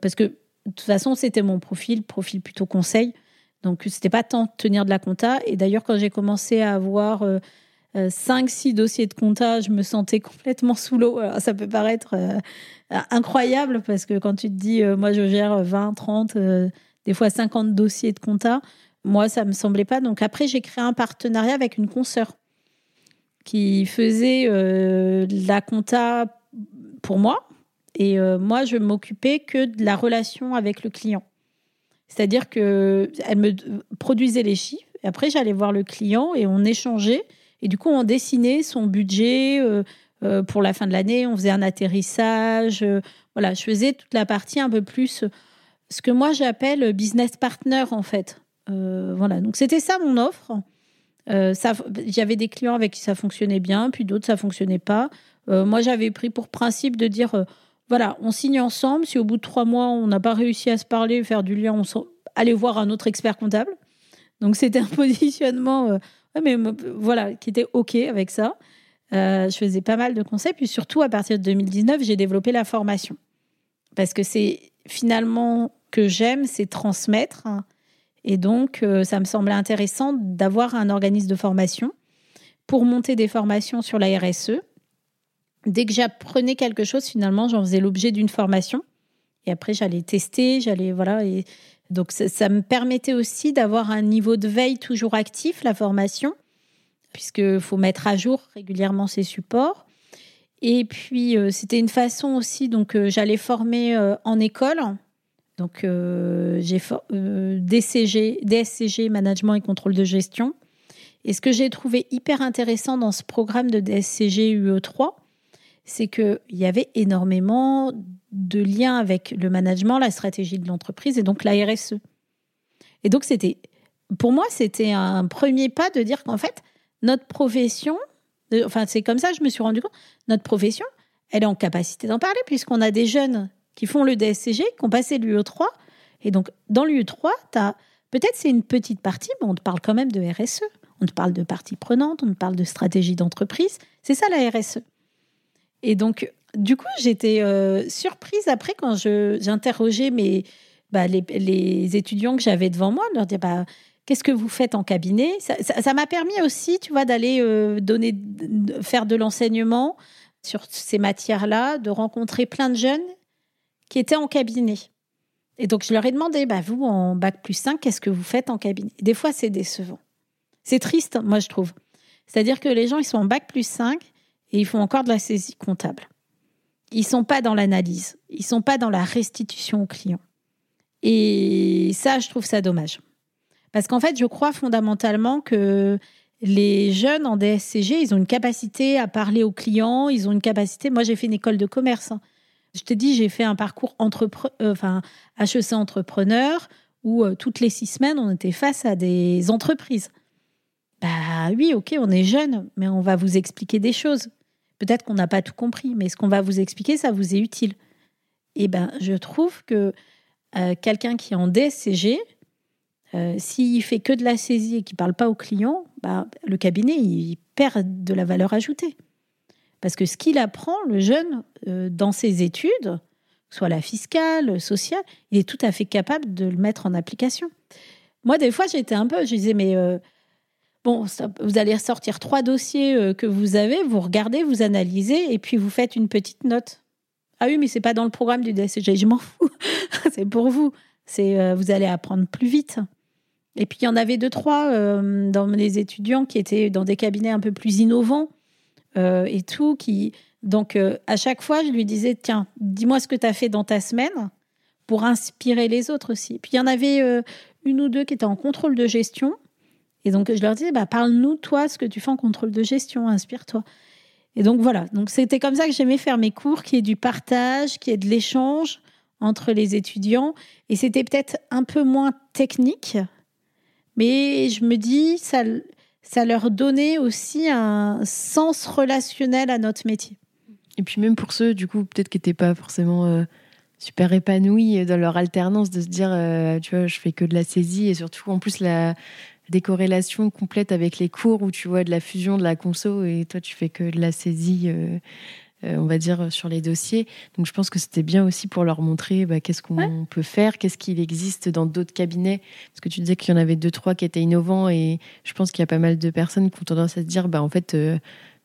parce que, de toute façon, c'était mon profil, profil plutôt conseil. Donc, c'était pas tant tenir de la compta. Et d'ailleurs, quand j'ai commencé à avoir 5-6 dossiers de compta, je me sentais complètement sous l'eau. Ça peut paraître euh, incroyable parce que quand tu te dis, euh, moi je gère 20, 30, euh, des fois 50 dossiers de compta, moi ça me semblait pas. Donc après, j'ai créé un partenariat avec une consoeur qui faisait la compta pour moi. Et moi, je m'occupais que de la relation avec le client. C'est-à-dire que elle me produisait les chiffres. Et après, j'allais voir le client et on échangeait. Et du coup, on dessinait son budget, euh, pour la fin de l'année, on faisait un atterrissage. Euh, voilà, je faisais toute la partie un peu plus euh, ce que moi j'appelle business partner en fait. voilà, donc c'était ça mon offre. J'avais des clients avec qui ça fonctionnait bien, puis d'autres ça fonctionnait pas. moi j'avais pris pour principe de dire voilà, on signe ensemble. Si au bout de trois mois on n'a pas réussi à se parler, faire du lien, on allait voir un autre expert comptable. Donc c'était un positionnement, mais voilà, qui était ok avec ça. Euh, je faisais pas mal de conseils. Puis surtout, à partir de 2019, j'ai développé la formation. Parce que c'est finalement que j'aime, c'est transmettre. Et donc, euh, ça me semblait intéressant d'avoir un organisme de formation pour monter des formations sur la RSE. Dès que j'apprenais quelque chose, finalement, j'en faisais l'objet d'une formation. Et après, j'allais tester, j'allais. Voilà. Donc, ça me permettait aussi d'avoir un niveau de veille toujours actif, la formation puisqu'il faut mettre à jour régulièrement ces supports. Et puis, euh, c'était une façon aussi, donc euh, j'allais former en école. Donc, j'ai DCG, DSCG, Management et Contrôle de Gestion. Et ce que j'ai trouvé hyper intéressant dans ce programme de DSCG UE3, c'est qu'il y avait énormément de liens avec le management, la stratégie de l'entreprise et donc la RSE. Et donc, c'était, pour moi, c'était un premier pas de dire qu'en fait, notre profession, enfin c'est comme ça que je me suis rendu compte, notre profession, elle est en capacité d'en parler puisqu'on a des jeunes qui font le DSCG, qui ont passé l'UE3. Et donc dans l'UE3, peut-être c'est une petite partie, mais on te parle quand même de RSE. On te parle de partie prenante, on te parle de stratégie d'entreprise. C'est ça la RSE. Et donc, du coup, j'étais euh, surprise après quand j'interrogeais mes, bah, les, les, étudiants que j'avais devant moi, de leur dire bah, Qu'est-ce que vous faites en cabinet? Ça m'a permis aussi, tu vois, d'aller euh, donner, faire de l'enseignement sur ces matières-là, de rencontrer plein de jeunes qui étaient en cabinet. Et donc, je leur ai demandé, bah, vous, en bac plus 5, qu'est-ce que vous faites en cabinet? Des fois, c'est décevant. C'est triste, moi, je trouve. C'est-à-dire que les gens, ils sont en bac plus 5 et ils font encore de la saisie comptable. Ils sont pas dans l'analyse. Ils sont pas dans la restitution au client. Et ça, je trouve ça dommage. Parce qu'en fait, je crois fondamentalement que les jeunes en DSCG, ils ont une capacité à parler aux clients, ils ont une capacité. Moi, j'ai fait une école de commerce. Hein. Je te dis, j'ai fait un parcours entrepre... Euh, HEC entrepreneur où euh, toutes les six semaines, on était face à des entreprises. Bah oui, ok, on est jeune, mais on va vous expliquer des choses. Peut-être qu'on n'a pas tout compris, mais ce qu'on va vous expliquer, ça vous est utile. Et ben, je trouve que euh, quelqu'un qui est en DSCG, euh, s'il fait que de la saisie et qu'il ne parle pas au client, bah, le cabinet, il perd de la valeur ajoutée. Parce que ce qu'il apprend, le jeune, euh, dans ses études, soit la fiscale, sociale, il est tout à fait capable de le mettre en application. Moi, des fois, j'étais un peu, je disais, mais euh, bon, vous allez ressortir trois dossiers euh, que vous avez, vous regardez, vous analysez, et puis vous faites une petite note. Ah oui, mais c'est pas dans le programme du DSG, je m'en fous. c'est pour vous. C'est, vous allez apprendre plus vite. Et puis il y en avait deux, trois dans les étudiants qui étaient dans des cabinets un peu plus innovants et tout, qui, donc, euh, à chaque fois, je lui disais, tiens, dis-moi ce que tu as fait dans ta semaine pour inspirer les autres aussi. Puis il y en avait euh, une ou deux qui étaient en contrôle de gestion. Et donc, je leur disais, bah, parle-nous, toi, ce que tu fais en contrôle de gestion, inspire-toi. Et donc, voilà. Donc, c'était comme ça que j'aimais faire mes cours, qui est du partage, qui est de l'échange entre les étudiants. Et c'était peut-être un peu moins technique, mais je me dis, ça, ça leur donnait aussi un sens relationnel à notre métier. Et puis même pour ceux, du coup, peut-être qui n'étaient pas forcément euh, super épanouis dans leur alternance, de se dire, euh, tu vois, je fais que de la saisie et surtout en plus la décorrélation complète avec les cours où tu vois de la fusion de la conso et toi tu fais que de la saisie. Euh, on va dire sur les dossiers. Donc je pense que c'était bien aussi pour leur montrer bah, qu'est-ce qu'on peut faire, qu'est-ce qu'il existe dans d'autres cabinets. Parce que tu disais qu'il y en avait deux, trois qui étaient innovants et je pense qu'il y a pas mal de personnes qui ont tendance à se dire, bah, en fait,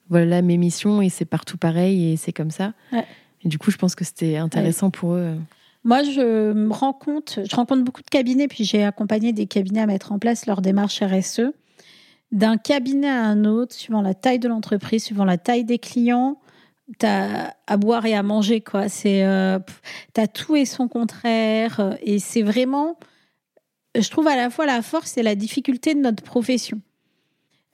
voilà mes missions et c'est partout pareil et c'est comme ça. Et du coup, je pense que c'était intéressant pour eux. Moi, je me rends compte, je rencontre beaucoup de cabinets, puis j'ai accompagné des cabinets à mettre en place leur démarche RSE. D'un cabinet à un autre, suivant la taille de l'entreprise, suivant la taille des clients, tu as à boire et à manger. quoi. C'est, euh, tu as tout et son contraire. Et c'est vraiment, je trouve à la fois la force et la difficulté de notre profession.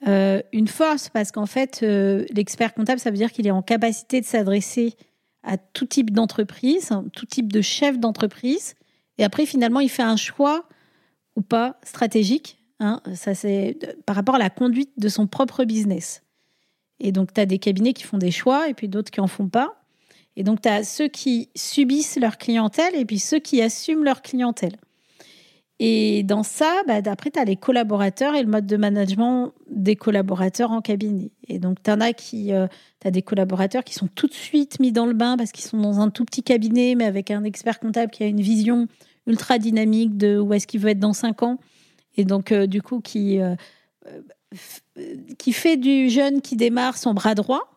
Euh, une force parce qu'en fait, euh, l'expert comptable, ça veut dire qu'il est en capacité de s'adresser à tout type d'entreprise, tout type de chef d'entreprise. Et après, finalement, il fait un choix ou pas stratégique. Hein, ça, c'est par rapport à la conduite de son propre business. Et donc, tu as des cabinets qui font des choix et puis d'autres qui en font pas. Et donc, tu as ceux qui subissent leur clientèle et puis ceux qui assument leur clientèle. Et dans ça, bah, après, tu as les collaborateurs et le mode de management des collaborateurs en cabinet. Et donc, tu as qui, euh, des collaborateurs qui sont tout de suite mis dans le bain parce qu'ils sont dans un tout petit cabinet, mais avec un expert comptable qui a une vision ultra dynamique de où est-ce qu'il veut être dans cinq ans. Et donc, euh, du coup, qui, euh, qui fait du jeune qui démarre son bras droit.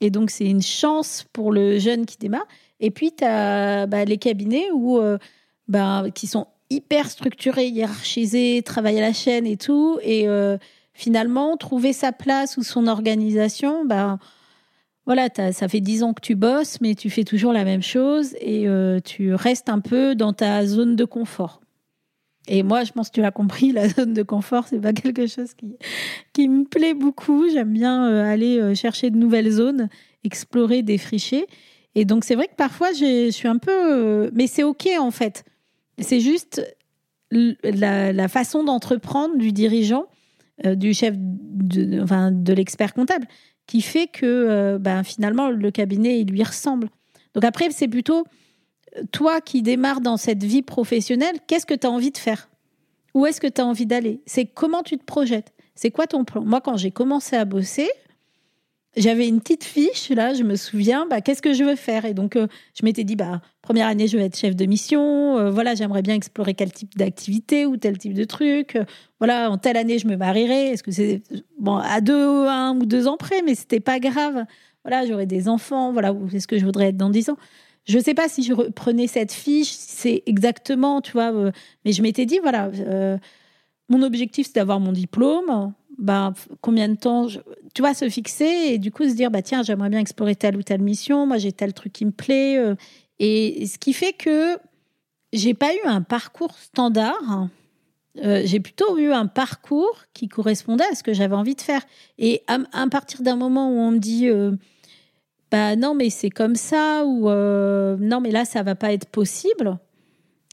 Et donc, c'est une chance pour le jeune qui démarre. Et puis, tu as bah, les cabinets où, bah, qui sont hyper structuré, hiérarchisé, travailler à la chaîne et tout. Et euh, finalement, trouver sa place ou son organisation, ben, voilà, ça fait dix ans que tu bosses, mais tu fais toujours la même chose et euh, tu restes un peu dans ta zone de confort. Et moi, je pense que tu l'as compris, la zone de confort, c'est pas quelque chose qui, qui me plaît beaucoup. J'aime bien euh, aller chercher de nouvelles zones, explorer, défricher. Et donc, c'est vrai que parfois, je suis un peu. Mais c'est OK, en fait. C'est juste la, façon d'entreprendre du dirigeant, euh, du chef, de, enfin, de l'expert comptable, qui fait que euh, ben, finalement le cabinet il lui ressemble. Donc après, c'est plutôt euh, toi qui démarres dans cette vie professionnelle, qu'est-ce que tu as envie de faire? Où est-ce que tu as envie d'aller? C'est comment tu te projettes? C'est quoi ton plan? Moi, quand j'ai commencé à bosser, j'avais une petite fiche, là, je me souviens, bah, qu'est-ce que je veux faire? Et donc, euh, je m'étais dit, bah, première année, je vais être chef de mission, euh, voilà, j'aimerais bien explorer quel type d'activité ou tel type de truc. voilà, en telle année, je me marierai. Est-ce que c'est, bon, à deux, un ou deux ans près, mais c'était pas grave. Voilà, j'aurais des enfants, voilà, est-ce que je voudrais être dans dix ans je ne sais pas si je reprenais cette fiche, c'est exactement, tu vois, euh, mais je m'étais dit, voilà, mon objectif, c'est d'avoir mon diplôme bah, combien de temps, tu vois, se fixer et du coup se dire, bah, tiens, j'aimerais bien explorer telle ou telle mission, moi j'ai tel truc qui me plaît. Euh. et ce qui fait que j'ai pas eu un parcours standard. Euh, j'ai plutôt eu un parcours qui correspondait à ce que j'avais envie de faire. Et à, partir d'un moment où on me dit, euh, bah non, mais c'est comme ça, ou non, mais là, ça va pas être possible,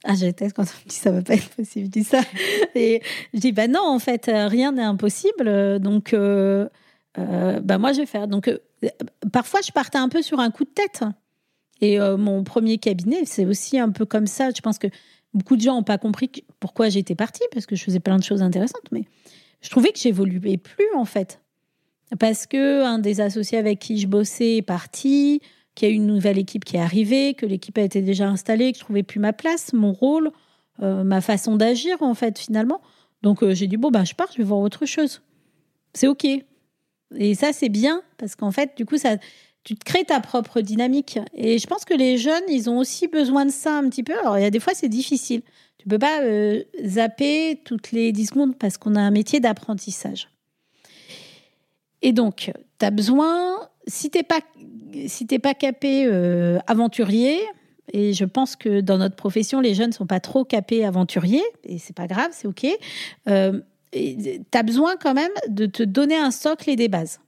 ah, j'ai quand on me dit ça va pas être possible, je dis ça. Et je dis, bah non, en fait, euh, rien n'est impossible. Donc, euh, euh, bah moi, je vais faire. Donc, parfois, je partais un peu sur un coup de tête. Et mon premier cabinet, c'est aussi un peu comme ça. Je pense que beaucoup de gens n'ont pas compris pourquoi j'étais partie, parce que je faisais plein de choses intéressantes. Mais je trouvais que j'évoluais plus, en fait. Parce que un des associés avec qui je bossais est parti, qu'il y a une nouvelle équipe qui est arrivée, que l'équipe a été déjà installée, que je trouvais plus ma place, mon rôle, euh, ma façon d'agir en fait finalement. Donc euh, j'ai dit bon bah je pars, je vais voir autre chose. C'est ok. Et ça c'est bien parce qu'en fait du coup ça tu te crées ta propre dynamique. Et je pense que les jeunes ils ont aussi besoin de ça un petit peu. Alors il y a des fois c'est difficile. Tu peux pas euh, zapper toutes les 10 secondes parce qu'on a un métier d'apprentissage. Et donc, tu as besoin, si tu n'es pas, si pas capé euh, aventurier, et je pense que dans notre profession, les jeunes ne sont pas trop capés aventuriers, et c'est pas grave, c'est OK, euh, tu as besoin quand même de te donner un socle et des bases.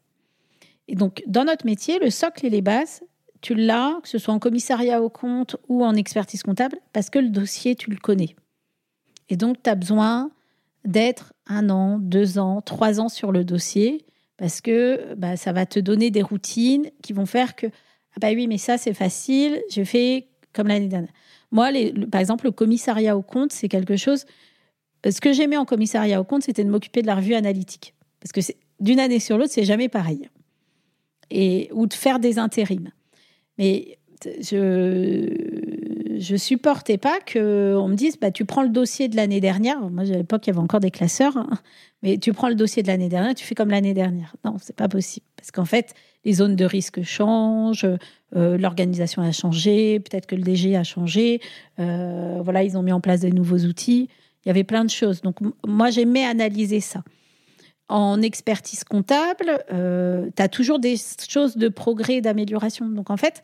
Et donc, dans notre métier, le socle et les bases, tu l'as, que ce soit en commissariat au compte ou en expertise comptable, parce que le dossier, tu le connais. Et donc, tu as besoin d'être un an, deux ans, trois ans sur le dossier parce que bah, ça va te donner des routines qui vont faire que, ah bah oui, mais ça, c'est facile, j'ai fait comme l'année dernière. Moi, les, par exemple, le commissariat au compte, c'est quelque chose. Euh, ce que j'aimais en commissariat au compte, c'était de m'occuper de la revue analytique. Parce que d'une année sur l'autre, c'est jamais pareil. Et, ou de faire des intérims. Mais je je supportais pas qu'on me dise bah, tu prends le dossier de l'année dernière. Moi, à l'époque, il y avait encore des classeurs, hein. mais tu prends le dossier de l'année dernière, tu fais comme l'année dernière. Non, c'est pas possible. Parce qu'en fait, les zones de risque changent, euh, l'organisation a changé, peut-être que le DG a changé. Euh, voilà, ils ont mis en place des nouveaux outils. Il y avait plein de choses. Donc, moi, j'aimais analyser ça. En expertise comptable, euh, tu as toujours des choses de progrès, d'amélioration. Donc, en fait,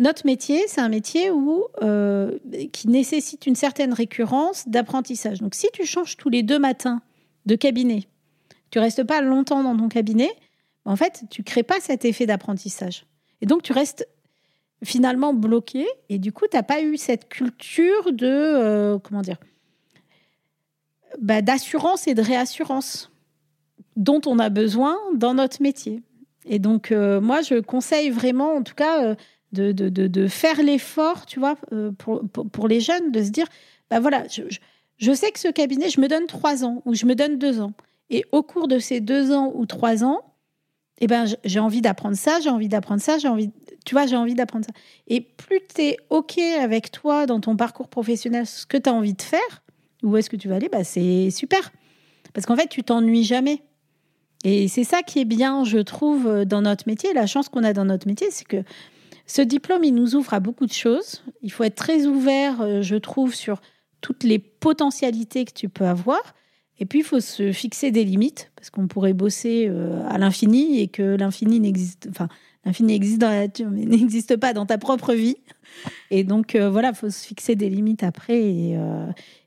notre métier, c'est un métier où, euh, qui nécessite une certaine récurrence d'apprentissage. Donc, si tu changes tous les deux matins de cabinet, tu restes pas longtemps dans ton cabinet, en fait, tu crées pas cet effet d'apprentissage. Et donc, tu restes finalement bloqué. Et du coup, tu n'as pas eu cette culture de, euh, comment dire, bah, d'assurance et de réassurance dont on a besoin dans notre métier. Et donc, euh, moi, je conseille vraiment, en tout cas, de, de, de, faire l'effort, tu vois, euh, pour, pour, les jeunes, de se dire, bah voilà, je, je, sais que ce cabinet, je me donne trois ans ou je me donne deux ans. Et au cours de ces deux ans ou trois ans, eh ben, j'ai envie d'apprendre ça, j'ai envie d'apprendre ça, j'ai envie, tu vois, j'ai envie d'apprendre ça. Et plus tu es OK avec toi dans ton parcours professionnel, ce que tu as envie de faire, où est-ce que tu vas aller, bah, c'est super. Parce qu'en fait, tu t'ennuies jamais. Et c'est ça qui est bien, je trouve, dans notre métier. La chance qu'on a dans notre métier, c'est que ce diplôme, il nous ouvre à beaucoup de choses. Il faut être très ouvert, euh, je trouve, sur toutes les potentialités que tu peux avoir. Et puis, il faut se fixer des limites, parce qu'on pourrait bosser euh, à l'infini et que l'infini n'existe, enfin, l'infini n'existe pas dans ta propre vie. Et donc, euh, voilà, il faut se fixer des limites après et,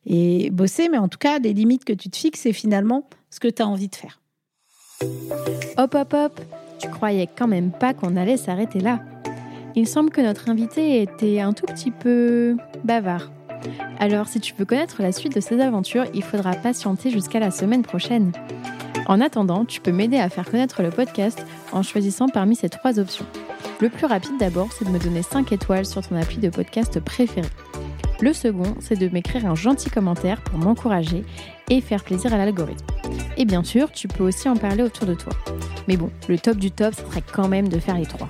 et, bosser. Mais en tout cas, des limites que tu te fixes, c'est finalement ce que tu as envie de faire. Hop, hop, hop, tu croyais quand même pas qu'on allait s'arrêter là. Il semble que notre invité était un tout petit peu bavard. Alors si tu veux connaître la suite de ces aventures, il faudra patienter jusqu'à la semaine prochaine. En attendant, tu peux m'aider à faire connaître le podcast en choisissant parmi ces trois options. Le plus rapide d'abord, c'est de me donner 5 étoiles sur ton appli de podcast préféré. Le second, c'est de m'écrire un gentil commentaire pour m'encourager et faire plaisir à l'algorithme. Et bien sûr, tu peux aussi en parler autour de toi. Mais bon, le top du top, ce serait quand même de faire les trois.